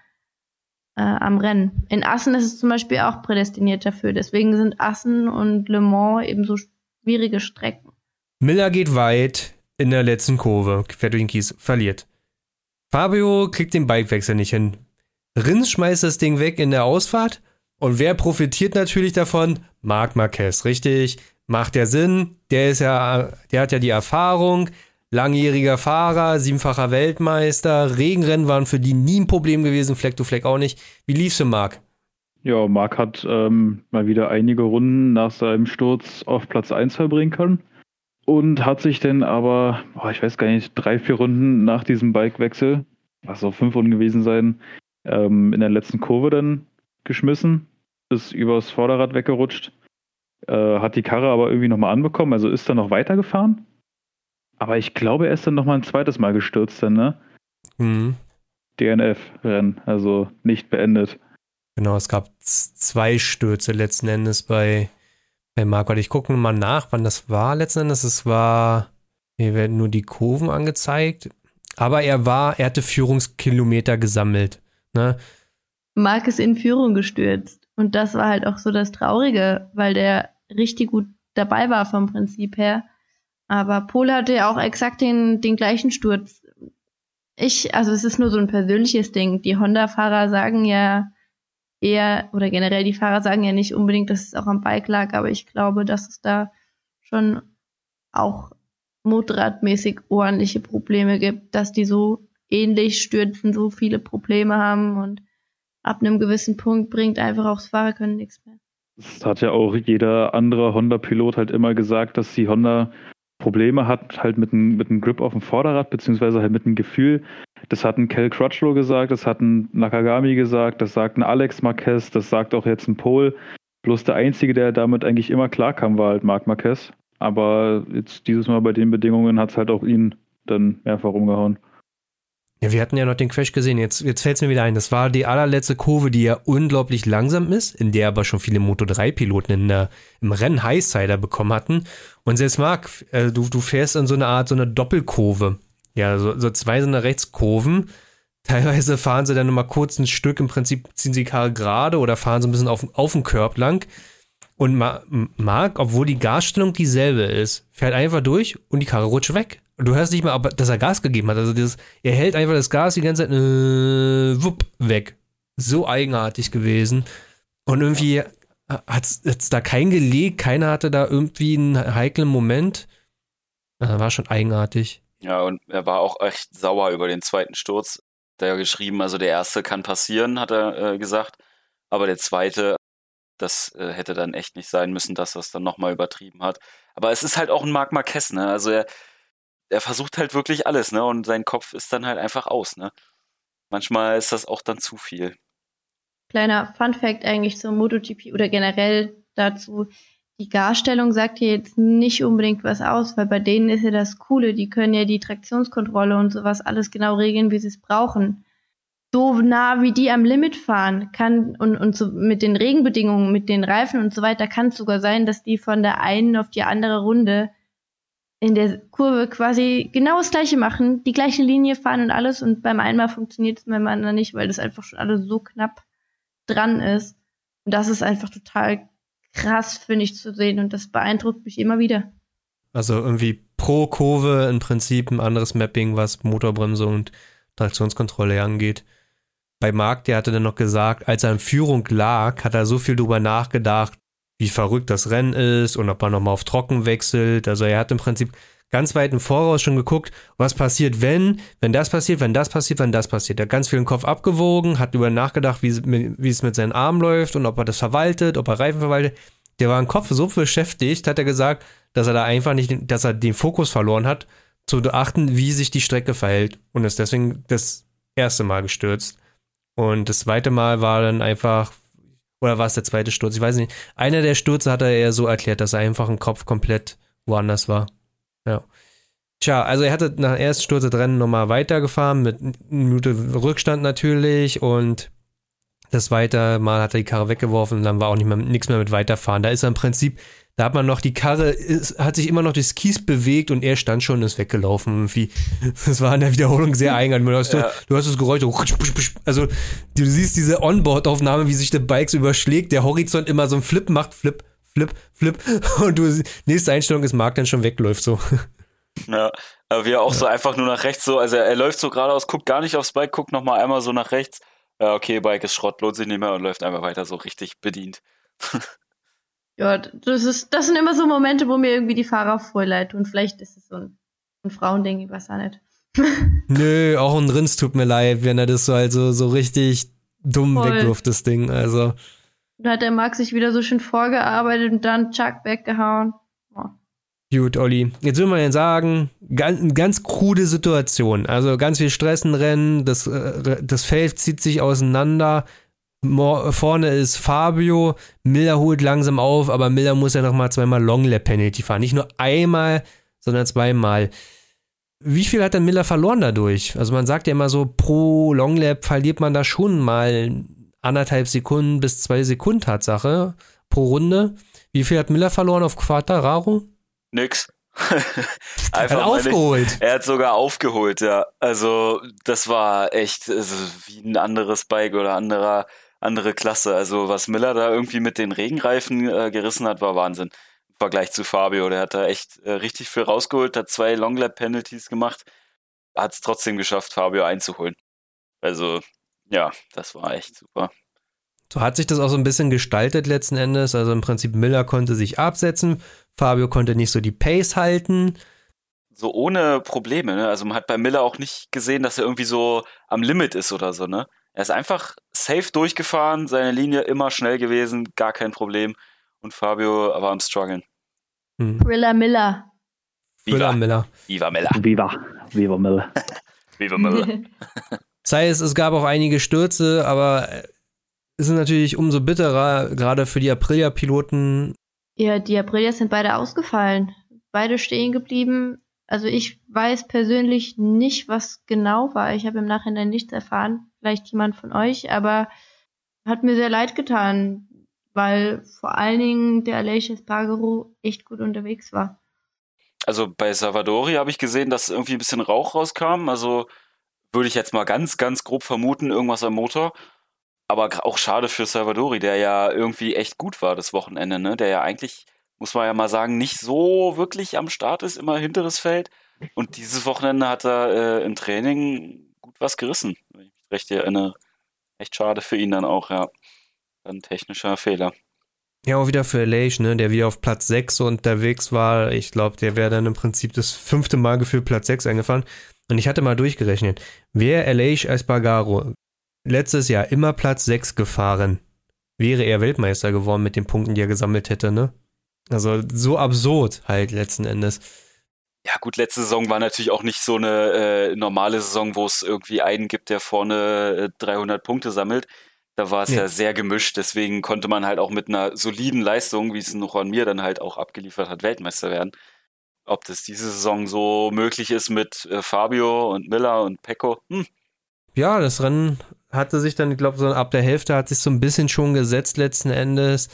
äh, am Rennen. In Assen ist es zum Beispiel auch prädestiniert dafür. Deswegen sind Assen und Le Mans eben so schwierige Strecken. Miller geht weit in der letzten Kurve, fährt durch den Kies, verliert. Fabio kriegt den Bikewechsel nicht hin. Rins schmeißt das Ding weg in der Ausfahrt und wer profitiert natürlich davon? Marc Marquez, richtig? Macht der Sinn? Der ist ja, der hat ja die Erfahrung, langjähriger Fahrer, siebenfacher Weltmeister. Regenrennen waren für die nie ein Problem gewesen, Fleck to Fleck auch nicht. Wie lief's für Marc? Ja, Marc hat ähm, mal wieder einige Runden nach seinem Sturz auf Platz 1 verbringen können. Und hat sich dann aber, boah, ich weiß gar nicht, drei, vier Runden nach diesem Bikewechsel, was auch fünf Runden gewesen sein, ähm, in der letzten Kurve dann geschmissen, ist übers Vorderrad weggerutscht, äh, hat die Karre aber irgendwie nochmal anbekommen, also ist dann noch weitergefahren aber ich glaube, er ist dann nochmal ein zweites Mal gestürzt, dann, ne? Mhm. DNF-Rennen, also nicht beendet. Genau, es gab zwei Stürze letzten Endes bei, bei Marc. Warte, ich gucke mal nach, wann das war letzten Endes. Es war, hier werden nur die Kurven angezeigt. Aber er war, er hatte Führungskilometer gesammelt. Ne? Marc ist in Führung gestürzt. Und das war halt auch so das Traurige, weil der richtig gut dabei war vom Prinzip her. Aber Pol hatte ja auch exakt den, den gleichen Sturz. Ich, also es ist nur so ein persönliches Ding. Die Honda-Fahrer sagen ja eher, oder generell die Fahrer sagen ja nicht unbedingt, dass es auch am Bike lag, aber ich glaube, dass es da schon auch motorradmäßig ordentliche Probleme gibt, dass die so ähnlich stürzen, so viele Probleme haben und ab einem gewissen Punkt bringt einfach auch das Fahrerkönnen nichts mehr. Das hat ja auch jeder andere Honda-Pilot halt immer gesagt, dass die Honda Probleme hat, halt mit einem mit Grip auf dem Vorderrad, beziehungsweise halt mit einem Gefühl. Das hat ein Kel Crutchlow gesagt, das hat ein Nakagami gesagt, das sagt ein Alex Marquez, das sagt auch jetzt ein Pol. Bloß der Einzige, der damit eigentlich immer klarkam, war halt Marc Marquez. Aber jetzt dieses Mal bei den Bedingungen hat es halt auch ihn dann mehrfach umgehauen. Ja, wir hatten ja noch den Crash gesehen. Jetzt, jetzt fällt es mir wieder ein. Das war die allerletzte Kurve, die ja unglaublich langsam ist, in der aber schon viele Moto3-Piloten in der, im Rennen Highsider bekommen hatten. Und selbst Marc, äh, du, du fährst in so eine Art, so eine Doppelkurve. Ja, so, so zwei so eine Rechtskurven. Teilweise fahren sie dann nochmal kurz ein Stück, im Prinzip ziehen sie Karre gerade oder fahren so ein bisschen auf, auf den Körb lang. Und Marc, obwohl die Gasstellung dieselbe ist, fährt einfach durch und die Karre rutscht weg. Und du hörst nicht mal, dass er Gas gegeben hat. Also dieses, er hält einfach das Gas die ganze Zeit äh, wupp, weg. So eigenartig gewesen. Und irgendwie hat es da kein gelegt, keiner hatte da irgendwie einen heiklen Moment. Das war schon eigenartig. Ja, und er war auch echt sauer über den zweiten Sturz. Da hat geschrieben, also der erste kann passieren, hat er äh, gesagt. Aber der zweite, das äh, hätte dann echt nicht sein müssen, dass er es dann nochmal übertrieben hat. Aber es ist halt auch ein Marc Marquez, ne? Also er, er versucht halt wirklich alles, ne? Und sein Kopf ist dann halt einfach aus, ne? Manchmal ist das auch dann zu viel. Kleiner Fun Fact eigentlich zum MotoGP oder generell dazu. Die Garstellung sagt hier jetzt nicht unbedingt was aus, weil bei denen ist ja das Coole, die können ja die Traktionskontrolle und sowas alles genau regeln, wie sie es brauchen. So nah wie die am Limit fahren kann und, und so mit den Regenbedingungen, mit den Reifen und so weiter, kann es sogar sein, dass die von der einen auf die andere Runde in der Kurve quasi genau das gleiche machen, die gleiche Linie fahren und alles und beim einmal funktioniert es beim anderen nicht, weil das einfach schon alles so knapp dran ist. Und das ist einfach total krass, finde ich, zu sehen und das beeindruckt mich immer wieder. Also irgendwie pro Kurve im Prinzip ein anderes Mapping, was Motorbremse und Traktionskontrolle angeht. Bei Marc, der hatte dann noch gesagt, als er in Führung lag, hat er so viel drüber nachgedacht, wie verrückt das Rennen ist und ob er nochmal auf Trocken wechselt. Also er hat im Prinzip ganz weit im Voraus schon geguckt, was passiert, wenn, wenn das passiert, wenn das passiert, wenn das passiert. Er hat ganz viel im Kopf abgewogen, hat über nachgedacht, wie, wie es mit seinen Armen läuft und ob er das verwaltet, ob er Reifen verwaltet. Der war im Kopf so beschäftigt, hat er gesagt, dass er da einfach nicht, dass er den Fokus verloren hat, zu beachten, wie sich die Strecke verhält und ist deswegen das erste Mal gestürzt. Und das zweite Mal war dann einfach oder war es der zweite Sturz? Ich weiß nicht. Einer der Stürze hat er eher so erklärt, dass er einfach im Kopf komplett woanders war. Ja. Tja, also er hatte nach dem ersten Sturz das Rennen nochmal weitergefahren, mit einer Minute Rückstand natürlich und das zweite Mal hat er die Karre weggeworfen und dann war auch nicht mehr, nichts mehr mit weiterfahren. Da ist er im Prinzip da hat man noch die Karre, ist, hat sich immer noch durchs Kies bewegt und er stand schon und ist weggelaufen. Irgendwie. Das war in der Wiederholung sehr eigenartig. Du hast, ja. du hast das Geräusch, also du siehst diese Onboard-Aufnahme, wie sich der Bikes überschlägt, der Horizont immer so ein Flip macht, Flip, Flip, Flip. Und du, nächste Einstellung ist Mark dann schon wegläuft so. Ja, aber wie er auch ja. so einfach nur nach rechts so, also er, er läuft so geradeaus, guckt gar nicht aufs Bike, guckt nochmal einmal so nach rechts. Ja, okay, Bike ist Schrott, lohnt sich nicht mehr und läuft einfach weiter so richtig bedient. (laughs) Ja, das ist, das sind immer so Momente, wo mir irgendwie die Fahrer voll leid tun. Vielleicht ist es so ein, ein Frauending, ich weiß auch nicht. (laughs) Nö, auch ein Rins tut mir leid, wenn er das so also so richtig dumm voll. wegwirft, das Ding. Also. Da hat der Max sich wieder so schön vorgearbeitet und dann Chuck weggehauen. Oh. Gut, Olli. Jetzt will man ja sagen, ganz, ganz krude Situation. Also ganz viel Stress im Rennen, das, äh, das Feld zieht sich auseinander vorne ist Fabio, Miller holt langsam auf, aber Miller muss ja nochmal zweimal Longlap Penalty fahren. Nicht nur einmal, sondern zweimal. Wie viel hat denn Miller verloren dadurch? Also man sagt ja immer so, pro Longlap verliert man da schon mal anderthalb Sekunden bis zwei Sekunden Tatsache pro Runde. Wie viel hat Miller verloren auf Quattararo? Nix. (laughs) er hat aufgeholt. Er hat sogar aufgeholt, ja. Also das war echt also, wie ein anderes Bike oder anderer andere Klasse. Also was Miller da irgendwie mit den Regenreifen äh, gerissen hat, war Wahnsinn. Im Vergleich zu Fabio. Der hat da echt äh, richtig viel rausgeholt, hat zwei Longlap-Penalties gemacht, hat es trotzdem geschafft, Fabio einzuholen. Also ja, das war echt super. So hat sich das auch so ein bisschen gestaltet letzten Endes. Also im Prinzip Miller konnte sich absetzen, Fabio konnte nicht so die Pace halten. So ohne Probleme, ne? Also man hat bei Miller auch nicht gesehen, dass er irgendwie so am Limit ist oder so, ne? Er ist einfach safe durchgefahren, seine Linie immer schnell gewesen, gar kein Problem. Und Fabio war am struggeln. Hm. Miller. Viva Miller. Viva Miller. Viva. Viva Miller. (laughs) Viva Miller. (laughs) Sei es, es gab auch einige Stürze, aber es ist natürlich umso bitterer, gerade für die Aprilia-Piloten. Ja, die Aprilia sind beide ausgefallen. Beide stehen geblieben. Also ich weiß persönlich nicht, was genau war. Ich habe im Nachhinein nichts erfahren. Vielleicht jemand von euch, aber hat mir sehr leid getan, weil vor allen Dingen der Aleix Espargaro echt gut unterwegs war. Also bei Salvadori habe ich gesehen, dass irgendwie ein bisschen Rauch rauskam. Also würde ich jetzt mal ganz, ganz grob vermuten, irgendwas am Motor. Aber auch schade für Salvadori, der ja irgendwie echt gut war das Wochenende, ne? Der ja eigentlich muss man ja mal sagen, nicht so wirklich am Start ist, immer hinteres Feld. Und dieses Wochenende hat er äh, im Training gut was gerissen, wenn ich mich recht erinnere. Echt schade für ihn dann auch, ja. Ein technischer Fehler. Ja, auch wieder für Leish, ne, der wieder auf Platz 6 unterwegs war. Ich glaube, der wäre dann im Prinzip das fünfte Mal gefühlt Platz 6 eingefahren. Und ich hatte mal durchgerechnet, wäre Aleix Espargaro letztes Jahr immer Platz 6 gefahren, wäre er Weltmeister geworden mit den Punkten, die er gesammelt hätte, ne? Also so absurd halt letzten Endes. Ja gut, letzte Saison war natürlich auch nicht so eine äh, normale Saison, wo es irgendwie einen gibt, der vorne äh, 300 Punkte sammelt. Da war es ja. ja. sehr gemischt, deswegen konnte man halt auch mit einer soliden Leistung, wie es noch an mir dann halt auch abgeliefert hat, Weltmeister werden. Ob das diese Saison so möglich ist mit äh, Fabio und Miller und Pecco, hm. Ja, das Rennen hatte sich dann, ich glaube, so ab der Hälfte hat sich so ein bisschen schon gesetzt letzten Endes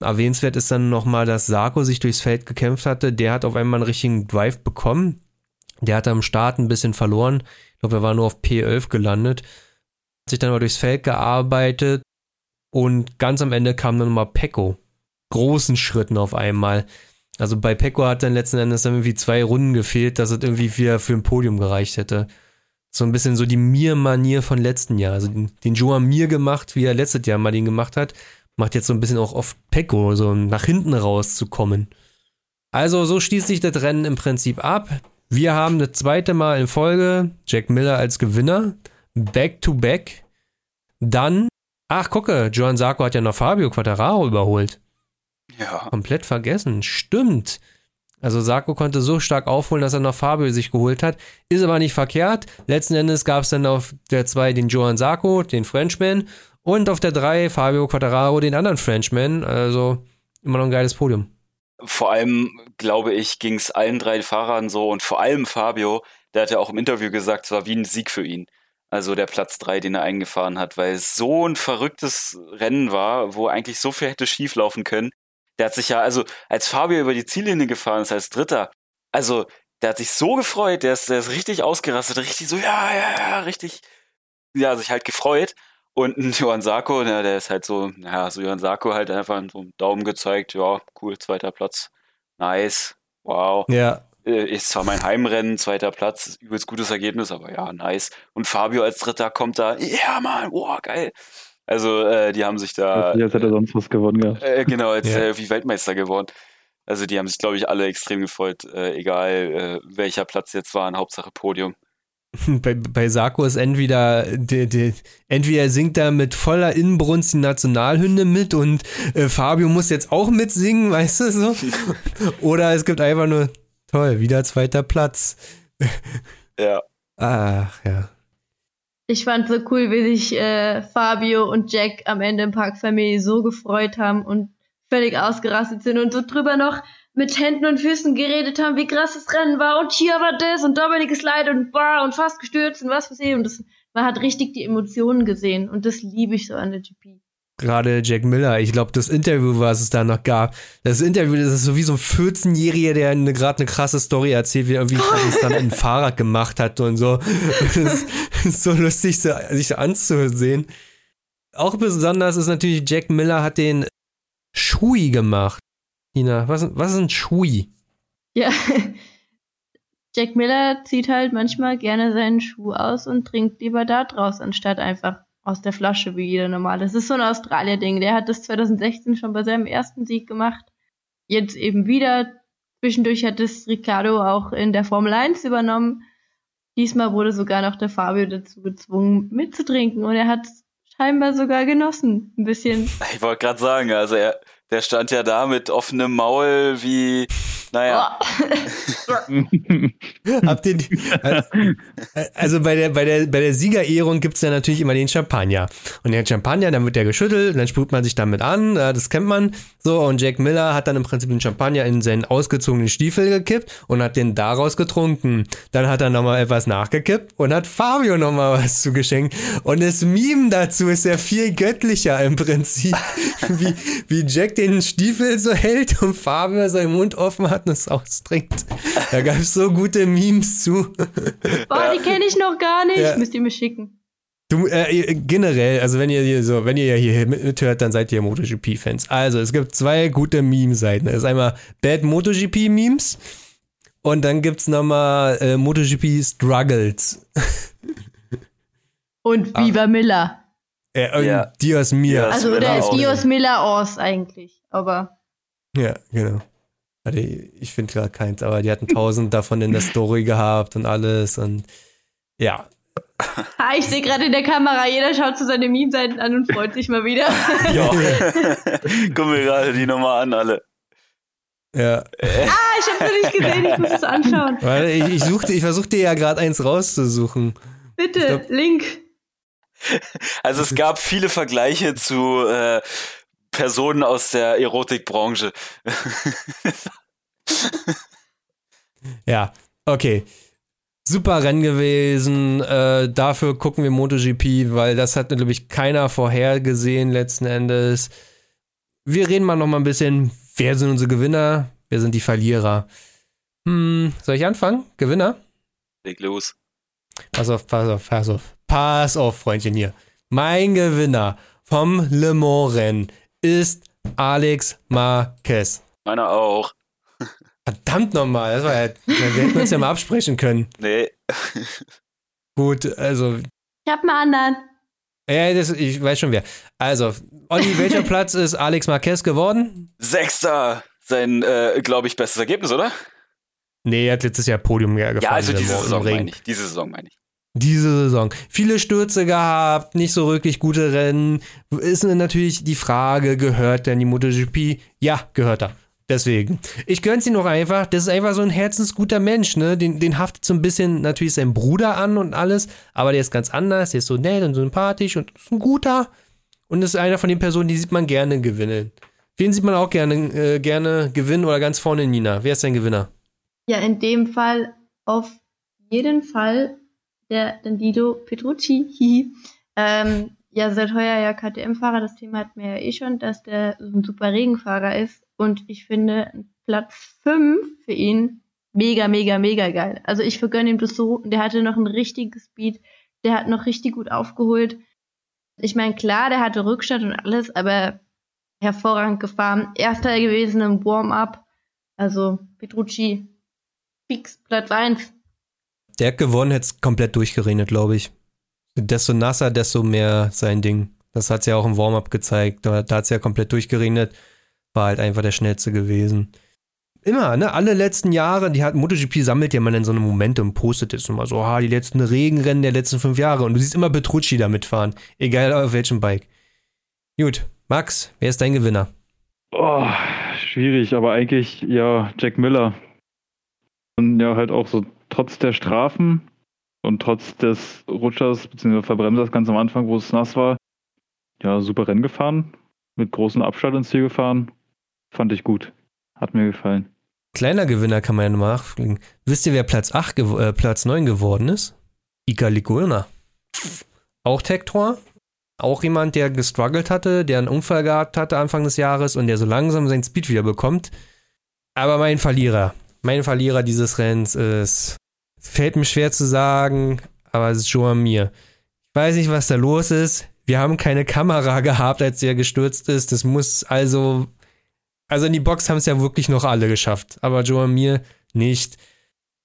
Erwähnenswert ist dann nochmal, dass Sarko sich durchs Feld gekämpft hatte. Der hat auf einmal einen richtigen Drive bekommen. Der hat am Start ein bisschen verloren. Ich glaube, er war nur auf P11 gelandet. Hat sich dann aber durchs Feld gearbeitet. Und ganz am Ende kam dann nochmal Pecco. Großen Schritten auf einmal. Also bei Pecco hat dann letzten Endes dann irgendwie zwei Runden gefehlt, dass es irgendwie wieder für ein Podium gereicht hätte. So ein bisschen so die Mir-Manier von letzten Jahr. Also den, den Joan Mir gemacht, wie er letztes Jahr mal den gemacht hat, macht jetzt so ein bisschen auch oft Pecco, so nach hinten rauszukommen. Also so schließt sich das Rennen im Prinzip ab. Wir haben das zweite Mal in Folge Jack Miller als Gewinner. Back to back. Dann, ach gucke, Joan Sarko hat ja noch Fabio Quattararo überholt. Ja. Komplett vergessen. Stimmt. Also Sarko konnte so stark aufholen, dass er noch Fabio sich geholt hat. Ist aber nicht verkehrt. Letzten Endes gab es dann auf der 2 den Joan Sarko, den Frenchman. Und auf der 3 Fabio Quattararo, den anderen Frenchman. Also immer noch ein geiles Podium. Vor allem, glaube ich, ging es allen drei Fahrern so und vor allem Fabio, der hat ja auch im Interview gesagt, es war wie ein Sieg für ihn. Also der Platz 3, den er eingefahren hat, weil es so ein verrücktes Rennen war, wo eigentlich so viel hätte schief laufen können. Der hat sich ja, also als Fabio über die Ziellinie gefahren ist als Dritter, also der hat sich so gefreut, der ist, der ist richtig ausgerastet, richtig so, ja, ja, ja, richtig, ja, sich halt gefreut. Und ein (laughs) Johann Sarko, ja, der ist halt so, naja, so Johann Sarko halt einfach so einen Daumen gezeigt, ja, cool, zweiter Platz, nice, wow. Ja. Äh, Ist zwar mein Heimrennen, zweiter Platz, übelst gutes Ergebnis, aber ja, nice. Und Fabio als Dritter kommt da, ja, Mann, wow, geil. Also, äh, die haben sich da. Als hätte er sonst was gewonnen gehabt. Äh, genau, als Ja. äh, wie Weltmeister geworden. Also, die haben sich, glaube ich, alle extrem gefreut, äh, egal äh, welcher Platz jetzt war, Hauptsache Podium. (laughs) Bei, bei Sarko ist entweder, der, der, entweder er singt da mit voller Inbrunst die Nationalhymne mit und äh, Fabio muss jetzt auch mitsingen, (laughs) weißt du so? (laughs) Oder es gibt einfach nur, toll, wieder zweiter Platz. Ja. Ach ja. Ich fand so cool, wie sich äh, Fabio und Jack am Ende im Park Family so gefreut haben und völlig ausgerastet sind und so drüber noch mit Händen und Füßen geredet haben, wie krass das Rennen war und hier war das und Dominik ist leid und war und fast gestürzt und was weiß ich. Und das, man hat richtig die Emotionen gesehen und das liebe ich so an der GP. Gerade Jack Miller, ich glaube, das Interview, was es da noch gab, das Interview, das ist so wie so ein 14-Jähriger, der eine, gerade eine krasse Story erzählt, wie er irgendwie (laughs) es dann ein Fahrrad gemacht hat und so. Das ist, so lustig, so, sich so anzusehen. Auch besonders ist natürlich, Jack Miller hat den Schui gemacht. Ina, was, was ist ein Schui? Ja. Jack Miller zieht halt manchmal gerne seinen Schuh aus und trinkt lieber da draus, anstatt einfach aus der Flasche wie jeder normal. Das ist so ein Australier-Ding. Der hat das 2016 schon bei seinem ersten Sieg gemacht. Jetzt eben wieder. Zwischendurch hat es Ricardo auch in der Formel 1 übernommen. Diesmal wurde sogar noch der Fabio dazu gezwungen, mitzutrinken und er hat scheinbar sogar genossen. Ein bisschen. Ich wollte gerade sagen, also er, der stand ja da mit offenem Maul wie, naja, (laughs) Habt ihr die, also bei der, bei der, bei der Siegerehrung gibt es ja natürlich immer den Champagner. Und der Champagner, dann wird der geschüttelt, dann sprüht man sich damit an, das kennt man. So, und Jack Miller hat dann im Prinzip den Champagner in seinen ausgezogenen Stiefel gekippt und hat den daraus getrunken. Dann hat er nochmal etwas nachgekippt und hat Fabio nochmal was zugeschenkt. Und das Meme dazu ist ja viel göttlicher im Prinzip, (laughs) wie, wie Jack den Stiefel so hält und Fabio seinen Mund offen hat und es austrinkt. Da gab es so gute Memes zu. Boah, die kenne ich noch gar nicht. Ja. Müsst ihr mir schicken. Du, äh, generell, also wenn ihr hier so, wenn ihr ja hier mithört, dann seid ihr MotoGP-Fans. Also es gibt zwei gute Meme-Seiten. Das ist einmal Bad MotoGP-Memes und dann gibt's nochmal äh, MotoGP Struggles. Und Viva Miller. Äh, und Ja. Dios mir. Ja. Also Miller der auch. Dios Miller Ors eigentlich. Aber Ja, genau. Warte, ich finde gerade keins, aber die hatten tausend davon in der (laughs) Story gehabt und alles und ja. ha, ich sehe gerade in der Kamera, jeder schaut zu seine Meme-Seiten an und freut sich mal wieder. (laughs) ja. (laughs) Guck mir gerade die nochmal an, alle. Ja. ah, ich habe noch nicht gesehen, ich muss es anschauen. Warte, ich, ich suchte, ich versuchte ja gerade eins rauszusuchen. Bitte, glaub- Link. Also es gab viele Vergleiche zu äh, Personen aus der Erotikbranche. (laughs) Ja, okay. Super Rennen gewesen. Äh, dafür gucken wir MotoGP, weil das hat, glaube ich, keiner vorhergesehen letzten Endes. wir reden mal noch mal ein bisschen, wer sind unsere Gewinner, wer sind die Verlierer. Hm, soll ich anfangen? Gewinner? Leg los. Pass auf, pass auf, pass auf. Pass auf, Freundchen hier. Mein Gewinner vom Le Mans Rennen ist Alex Marquez. Meiner auch. Verdammt nochmal, das war ja, wir hätten uns ja mal absprechen können. (laughs) Nee. Gut, also, Ich hab einen anderen. ja, das, ich weiß schon wer. Also, Olli, welcher (laughs) Platz ist Alex Marquez geworden? Sechster. Sein, äh, glaube ich, bestes Ergebnis, oder? Nee, er hat letztes Jahr Podium ja gefahren. Ja, also diese Saison meine ich. Diese Saison meine ich. Diese Saison. Viele Stürze gehabt, nicht so wirklich gute Rennen. Ist natürlich die Frage, gehört der in die MotoGP? Ja, gehört er. Deswegen. Ich gönn's ihm noch einfach. Das ist einfach so ein herzensguter Mensch, ne? Den, den haftet so ein bisschen natürlich sein Bruder an und alles. Aber der ist ganz anders. Der ist so nett und sympathisch und ist ein guter. Und ist einer von den Personen, die sieht man gerne gewinnen. Wen sieht man auch gerne, äh, gerne gewinnen oder ganz vorne, Nina? Wer ist dein Gewinner? Ja, in dem Fall auf jeden Fall der Danilo Petrucci. Ähm, ja, seit heuer ja KTM-Fahrer. Das Thema hatten wir ja eh schon, dass der so ein super Regenfahrer ist. Und ich finde Platz 5 für ihn mega, mega, mega geil. Also ich vergönne ihm das so. Der hatte noch ein richtiges Speed. Der hat noch richtig gut aufgeholt. Ich meine, klar, der hatte Rückstand und alles, aber hervorragend gefahren. Erster gewesen im Warm-up. Also Petrucci fix Platz 1. Der hat gewonnen, hätte es komplett durchgeregnet, glaube ich. Desto nasser, desto mehr sein Ding. Das hat es ja auch im Warm-up gezeigt. Da, da hat es ja komplett durchgeregnet. War halt einfach der schnellste gewesen. Immer, ne? Alle letzten Jahre, die hat MotoGP sammelt ja mal in so einem Moment und postet jetzt immer so, ah, die letzten Regenrennen der letzten fünf Jahre. Und du siehst immer Petrucci damit fahren. Egal auf welchem Bike. Gut, Max, wer ist dein Gewinner? Oh, schwierig, aber eigentlich ja Jack Miller. Und ja, halt auch so trotz der Strafen und trotz des Rutschers bzw. Verbremsers ganz am Anfang, wo es nass war, ja, super Rennen gefahren. Mit großem Abstand ins Ziel gefahren. Fand ich gut. Hat mir gefallen. Kleiner Gewinner kann man ja nochmal nachfliegen. Wisst ihr, wer Platz 8, gew- äh, Platz 9 geworden ist? Ika Ligona. Auch Tektor. Auch jemand, der gestruggelt hatte, der einen Unfall gehabt hatte Anfang des Jahres und der so langsam seinen Speed wieder bekommt. Aber mein Verlierer, mein Verlierer dieses Rennens ist, fällt mir schwer zu sagen, aber es ist Joan Mir. Ich weiß nicht, was da los ist. Wir haben keine Kamera (laughs) gehabt, als er gestürzt ist. Das muss also also in die Box haben es ja wirklich noch alle geschafft, aber Joan Mir nicht.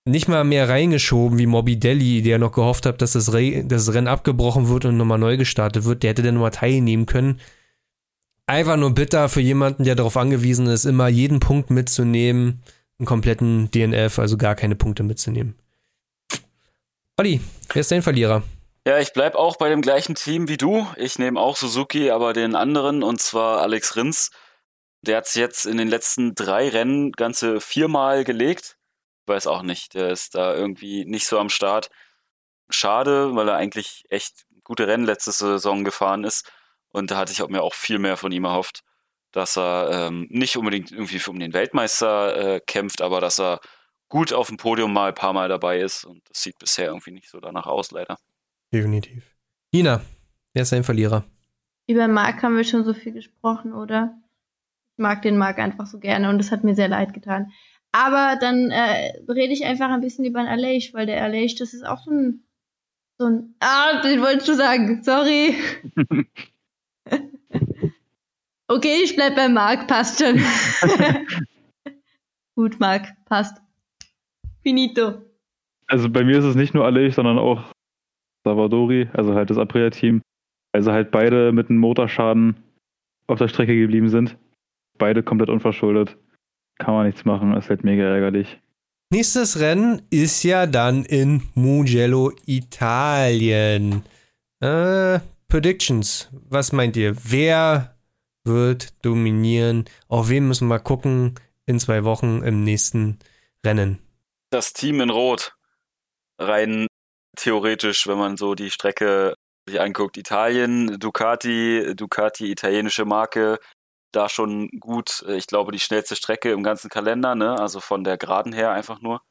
Nicht mal mehr reingeschoben wie Morbidelli, der noch gehofft hat, dass das, Re das Rennen abgebrochen wird und nochmal neu gestartet wird. Der hätte dann nochmal teilnehmen können. Einfach nur bitter für jemanden, der darauf angewiesen ist, immer jeden Punkt mitzunehmen, einen kompletten DNF, also gar keine Punkte mitzunehmen. Olli, wer ist dein Verlierer? Ja, ich bleib auch bei dem gleichen Team wie du. Ich nehme auch Suzuki, aber den anderen, und zwar Alex Rins. Der hat sich jetzt in den letzten drei Rennen ganze viermal gelegt. Ich weiß auch nicht, der ist da irgendwie nicht so am Start. Schade, weil er eigentlich echt gute Rennen letzte Saison gefahren ist. Und da hatte ich auch mir auch viel mehr von ihm erhofft, dass er ähm, nicht unbedingt irgendwie um den Weltmeister äh, kämpft, aber dass er gut auf dem Podium mal ein paar Mal dabei ist. Und das sieht bisher irgendwie nicht so danach aus, leider. Definitiv. Nina, wer ist dein Verlierer? Über Marc haben wir schon so viel gesprochen, oder? Ich mag den Marc einfach so gerne und es hat mir sehr leid getan. Aber dann äh, rede ich einfach ein bisschen über den Aleix, weil der Aleix, das ist auch so ein, so ein. Ah, den wolltest du sagen. Sorry. (laughs) okay, ich bleib bei Marc, passt schon. (laughs) Gut, Marc, passt. Finito. Also bei mir ist es nicht nur Aleix, sondern auch Savadori, also halt das Aprilia-Team. Also halt beide mit einem Motorschaden auf der Strecke geblieben sind. Beide komplett unverschuldet. Kann man nichts machen, ist halt mega ärgerlich. Nächstes Rennen ist ja dann in Mugello, Italien. Äh, Predictions. Was meint ihr? Wer wird dominieren? Auf wen müssen wir gucken in zwei Wochen im nächsten Rennen? Das Team in Rot. Rein theoretisch, wenn man so die Strecke sich anguckt. Italien, Ducati, Ducati, italienische Marke, da schon gut, äh, ich glaube, die schnellste Strecke im ganzen Kalender, ne? Also von der Geraden her einfach nur.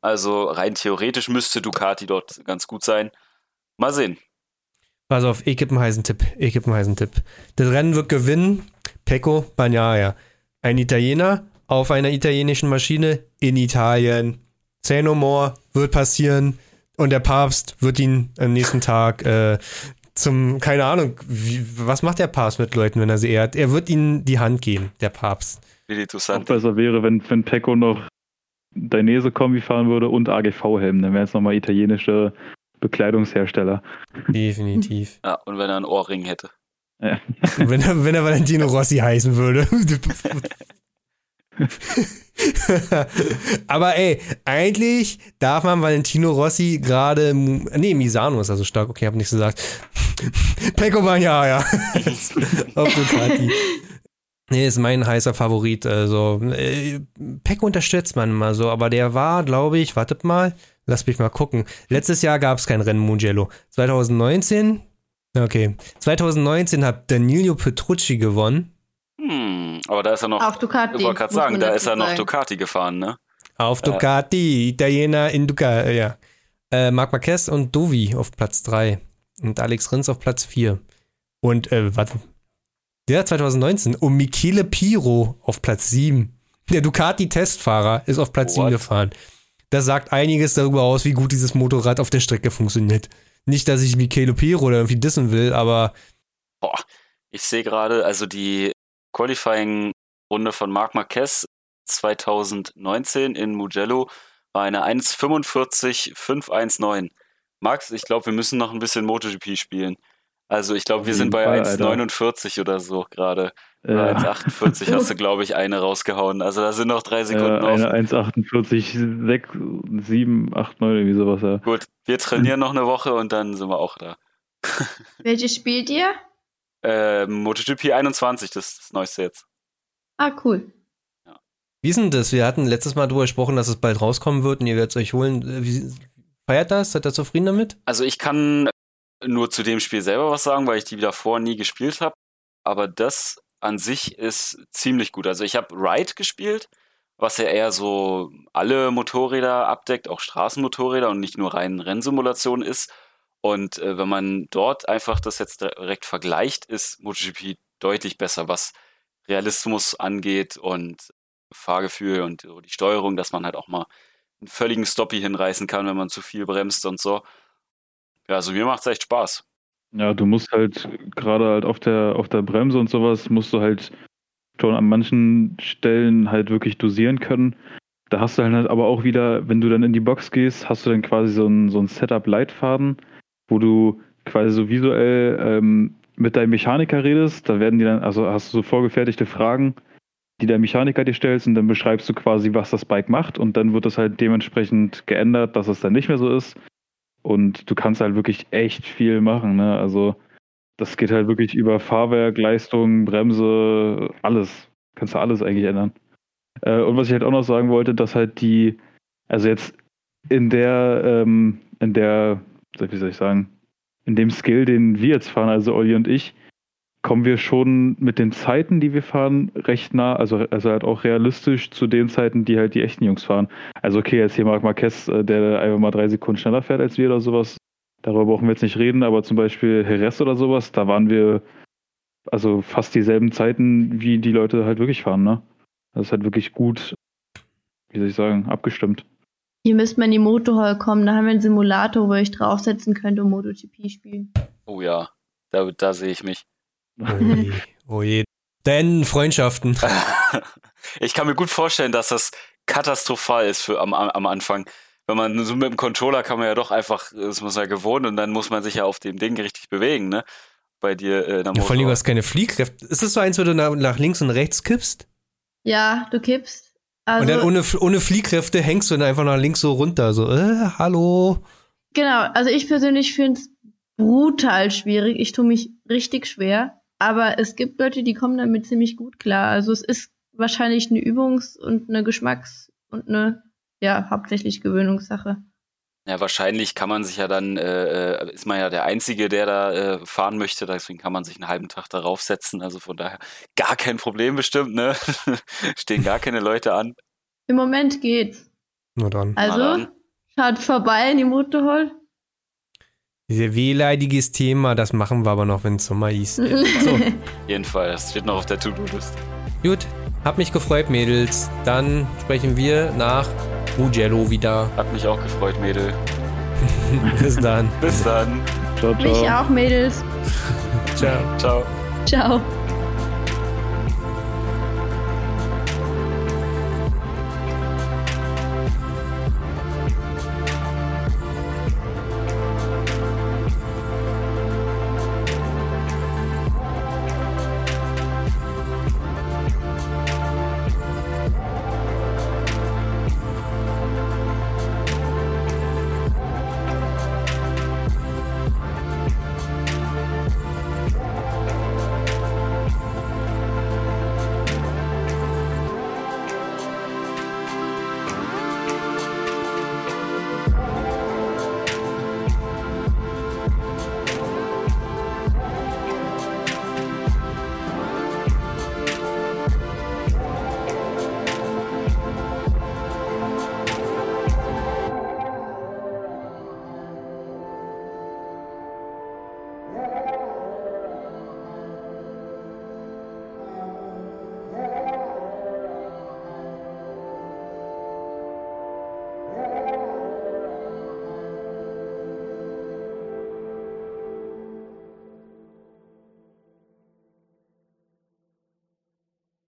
Also rein theoretisch müsste Ducati dort ganz gut sein. Mal sehen. Pass auf, ich gebe einen heißen Tipp. Ich gebe einen heißen Tipp. Das Rennen wird gewinnen Pecco Bagnaia. Ein Italiener auf einer italienischen Maschine in Italien. Say no more, wird passieren. Und der Papst wird ihn am nächsten Tag äh, zum, keine Ahnung, wie, was macht der Papst mit Leuten, wenn er sie ehrt? Er wird ihnen die Hand geben, der Papst. Auch besser wäre, wenn, wenn Pecco noch Dainese-Kombi fahren würde und AGV-Helm, dann wäre es nochmal italienische Bekleidungshersteller. Definitiv. Ja, und wenn er einen Ohrring hätte. Ja. wenn, er, wenn er Valentino Rossi heißen würde. (laughs) (laughs) Aber ey, eigentlich darf man Valentino Rossi gerade. Nee, Misano ist also stark. Okay, hab nichts gesagt. (laughs) Pecco Bagnaia. (laughs) Auf Ducati. Nee, ist mein heißer Favorit. Also, äh, Pecco unterstützt man immer so, aber der war, glaube ich, wartet mal, lass mich mal gucken. Letztes Jahr gab es kein Rennen Mugello. 2019, okay. 2019 hat Danilo Petrucci gewonnen. Hm, aber da ist er noch. Auf Ducati. Ich wollte gerade sagen, da ist er noch Ducati gefahren, ne? Auf Ducati, äh. Italiener in Ducati, ja. Äh, Marc Marquez und Dovi auf Platz 3 und Alex Rins auf Platz 4. Und, äh, warte. Der 2019 und Michele Piro auf Platz 7. Der Ducati-Testfahrer ist auf Platz What? 7 gefahren. Das sagt einiges darüber aus, wie gut dieses Motorrad auf der Strecke funktioniert. Nicht, dass ich Michele Piro oder irgendwie dissen will, aber. Boah, ich sehe gerade, also die Qualifying-Runde von Marc Marquez 2019 in Mugello war eine 1,45,519. Max, ich glaube, wir müssen noch ein bisschen MotoGP spielen. Also ich glaube, wir sind bei 1,49 oder so gerade. Ja. 1,48 hast du, (laughs) glaube ich, eine rausgehauen. Also da sind noch drei Sekunden ja, eine 1,48, 6, 7, 8, 9, irgendwie sowas. Ja. Gut, wir trainieren noch eine Woche und dann sind wir auch da. (laughs) Welche spielt ihr? Äh, MotoGP 21, das ist das Neueste jetzt. Ah, cool. Ja. Wie ist denn das? Wir hatten letztes Mal darüber gesprochen, dass es bald rauskommen wird und ihr werdet es euch holen. Äh, wie, feiert das? Seid ihr zufrieden damit? Also ich kann nur zu dem Spiel selber was sagen, weil ich die davor nie gespielt habe. Aber das an sich ist ziemlich gut. Also ich habe Ride gespielt, was ja eher so alle Motorräder abdeckt, auch Straßenmotorräder und nicht nur rein Rennsimulation ist. Und äh, wenn man dort einfach das jetzt direkt vergleicht, ist MotoGP deutlich besser, was Realismus angeht und Fahrgefühl und die Steuerung, dass man halt auch mal einen völligen Stoppie hinreißen kann, wenn man zu viel bremst und so. Ja, also mir macht es echt Spaß. Ja, du musst halt gerade halt auf der, auf der Bremse und sowas, musst du halt schon an manchen Stellen halt wirklich dosieren können. Da hast du halt aber auch wieder, wenn du dann in die Box gehst, hast du dann quasi so ein, so ein Setup-Leitfaden wo du quasi so visuell ähm, mit deinem Mechaniker redest. Da werden die dann, also hast du so vorgefertigte Fragen, die der Mechaniker dir stellst und dann beschreibst du quasi, was das Bike macht und dann wird das halt dementsprechend geändert, dass es dann nicht mehr so ist. Und du kannst halt wirklich echt viel machen. Ne? Also das geht halt wirklich über Fahrwerk, Leistung, Bremse, alles. Kannst du alles eigentlich ändern. Äh, und was ich halt auch noch sagen wollte, dass halt die, also jetzt in der, ähm, in der wie soll ich sagen, in dem Skill, den wir jetzt fahren, also Olli und ich, kommen wir schon mit den Zeiten, die wir fahren, recht nah, also, also halt auch realistisch zu den Zeiten, die halt die echten Jungs fahren. Also okay, jetzt hier Marc Marquez, äh, der einfach mal drei Sekunden schneller fährt als wir oder sowas, darüber brauchen wir jetzt nicht reden, aber zum Beispiel Jerez oder sowas, da waren wir also fast dieselben Zeiten, wie die Leute halt wirklich fahren, ne? Das ist halt wirklich gut, wie soll ich sagen, abgestimmt. Hier müsste man in die Motorhall kommen, da haben wir einen Simulator, wo ich draufsetzen könnte und MotoGP spielen. Oh ja, da, da sehe ich mich. Oh je. Denn Freundschaften. (laughs) ich kann mir gut vorstellen, dass das katastrophal ist für am, am Anfang. Wenn man so mit dem Controller kann man ja doch einfach, das muss man ja gewohnt und dann muss man sich ja auf dem Ding richtig bewegen, ne? Bei dir äh, in der ja, Vor allem, du hast keine Fliehkräfte. Ist das so eins, wo du nach, nach links und rechts kippst? Ja, du kippst also, und dann ohne, ohne Fliehkräfte hängst du dann einfach nach links so runter. So, äh, hallo. Genau, also ich persönlich finde es brutal schwierig. Ich tue mich richtig schwer. Aber es gibt Leute, die kommen damit ziemlich gut klar. Also es ist wahrscheinlich eine Übungs- und eine Geschmacks- und eine, ja, hauptsächlich Gewöhnungssache. Ja, wahrscheinlich kann man sich ja dann, äh, äh ist man ja der Einzige, der da äh, fahren möchte, deswegen kann man sich einen halben Tag darauf setzen. Also von daher gar kein Problem bestimmt, ne? (laughs) Stehen gar keine Leute an. Im Moment geht's. Nur dann. Also, dann. schaut vorbei in die Motorhall. Sehr wehleidiges Thema, das machen wir aber noch, wenn es Sommer ist. (laughs) So, Jedenfalls, das steht noch auf der To-Do-List. gut. Hab mich gefreut, Mädels. Dann sprechen wir nach Mugello wieder. Hat mich auch gefreut, Mädel. (laughs) Bis dann. Bis dann. Ciao, ciao. Mich auch, Mädels. Ciao. Ciao. Ciao.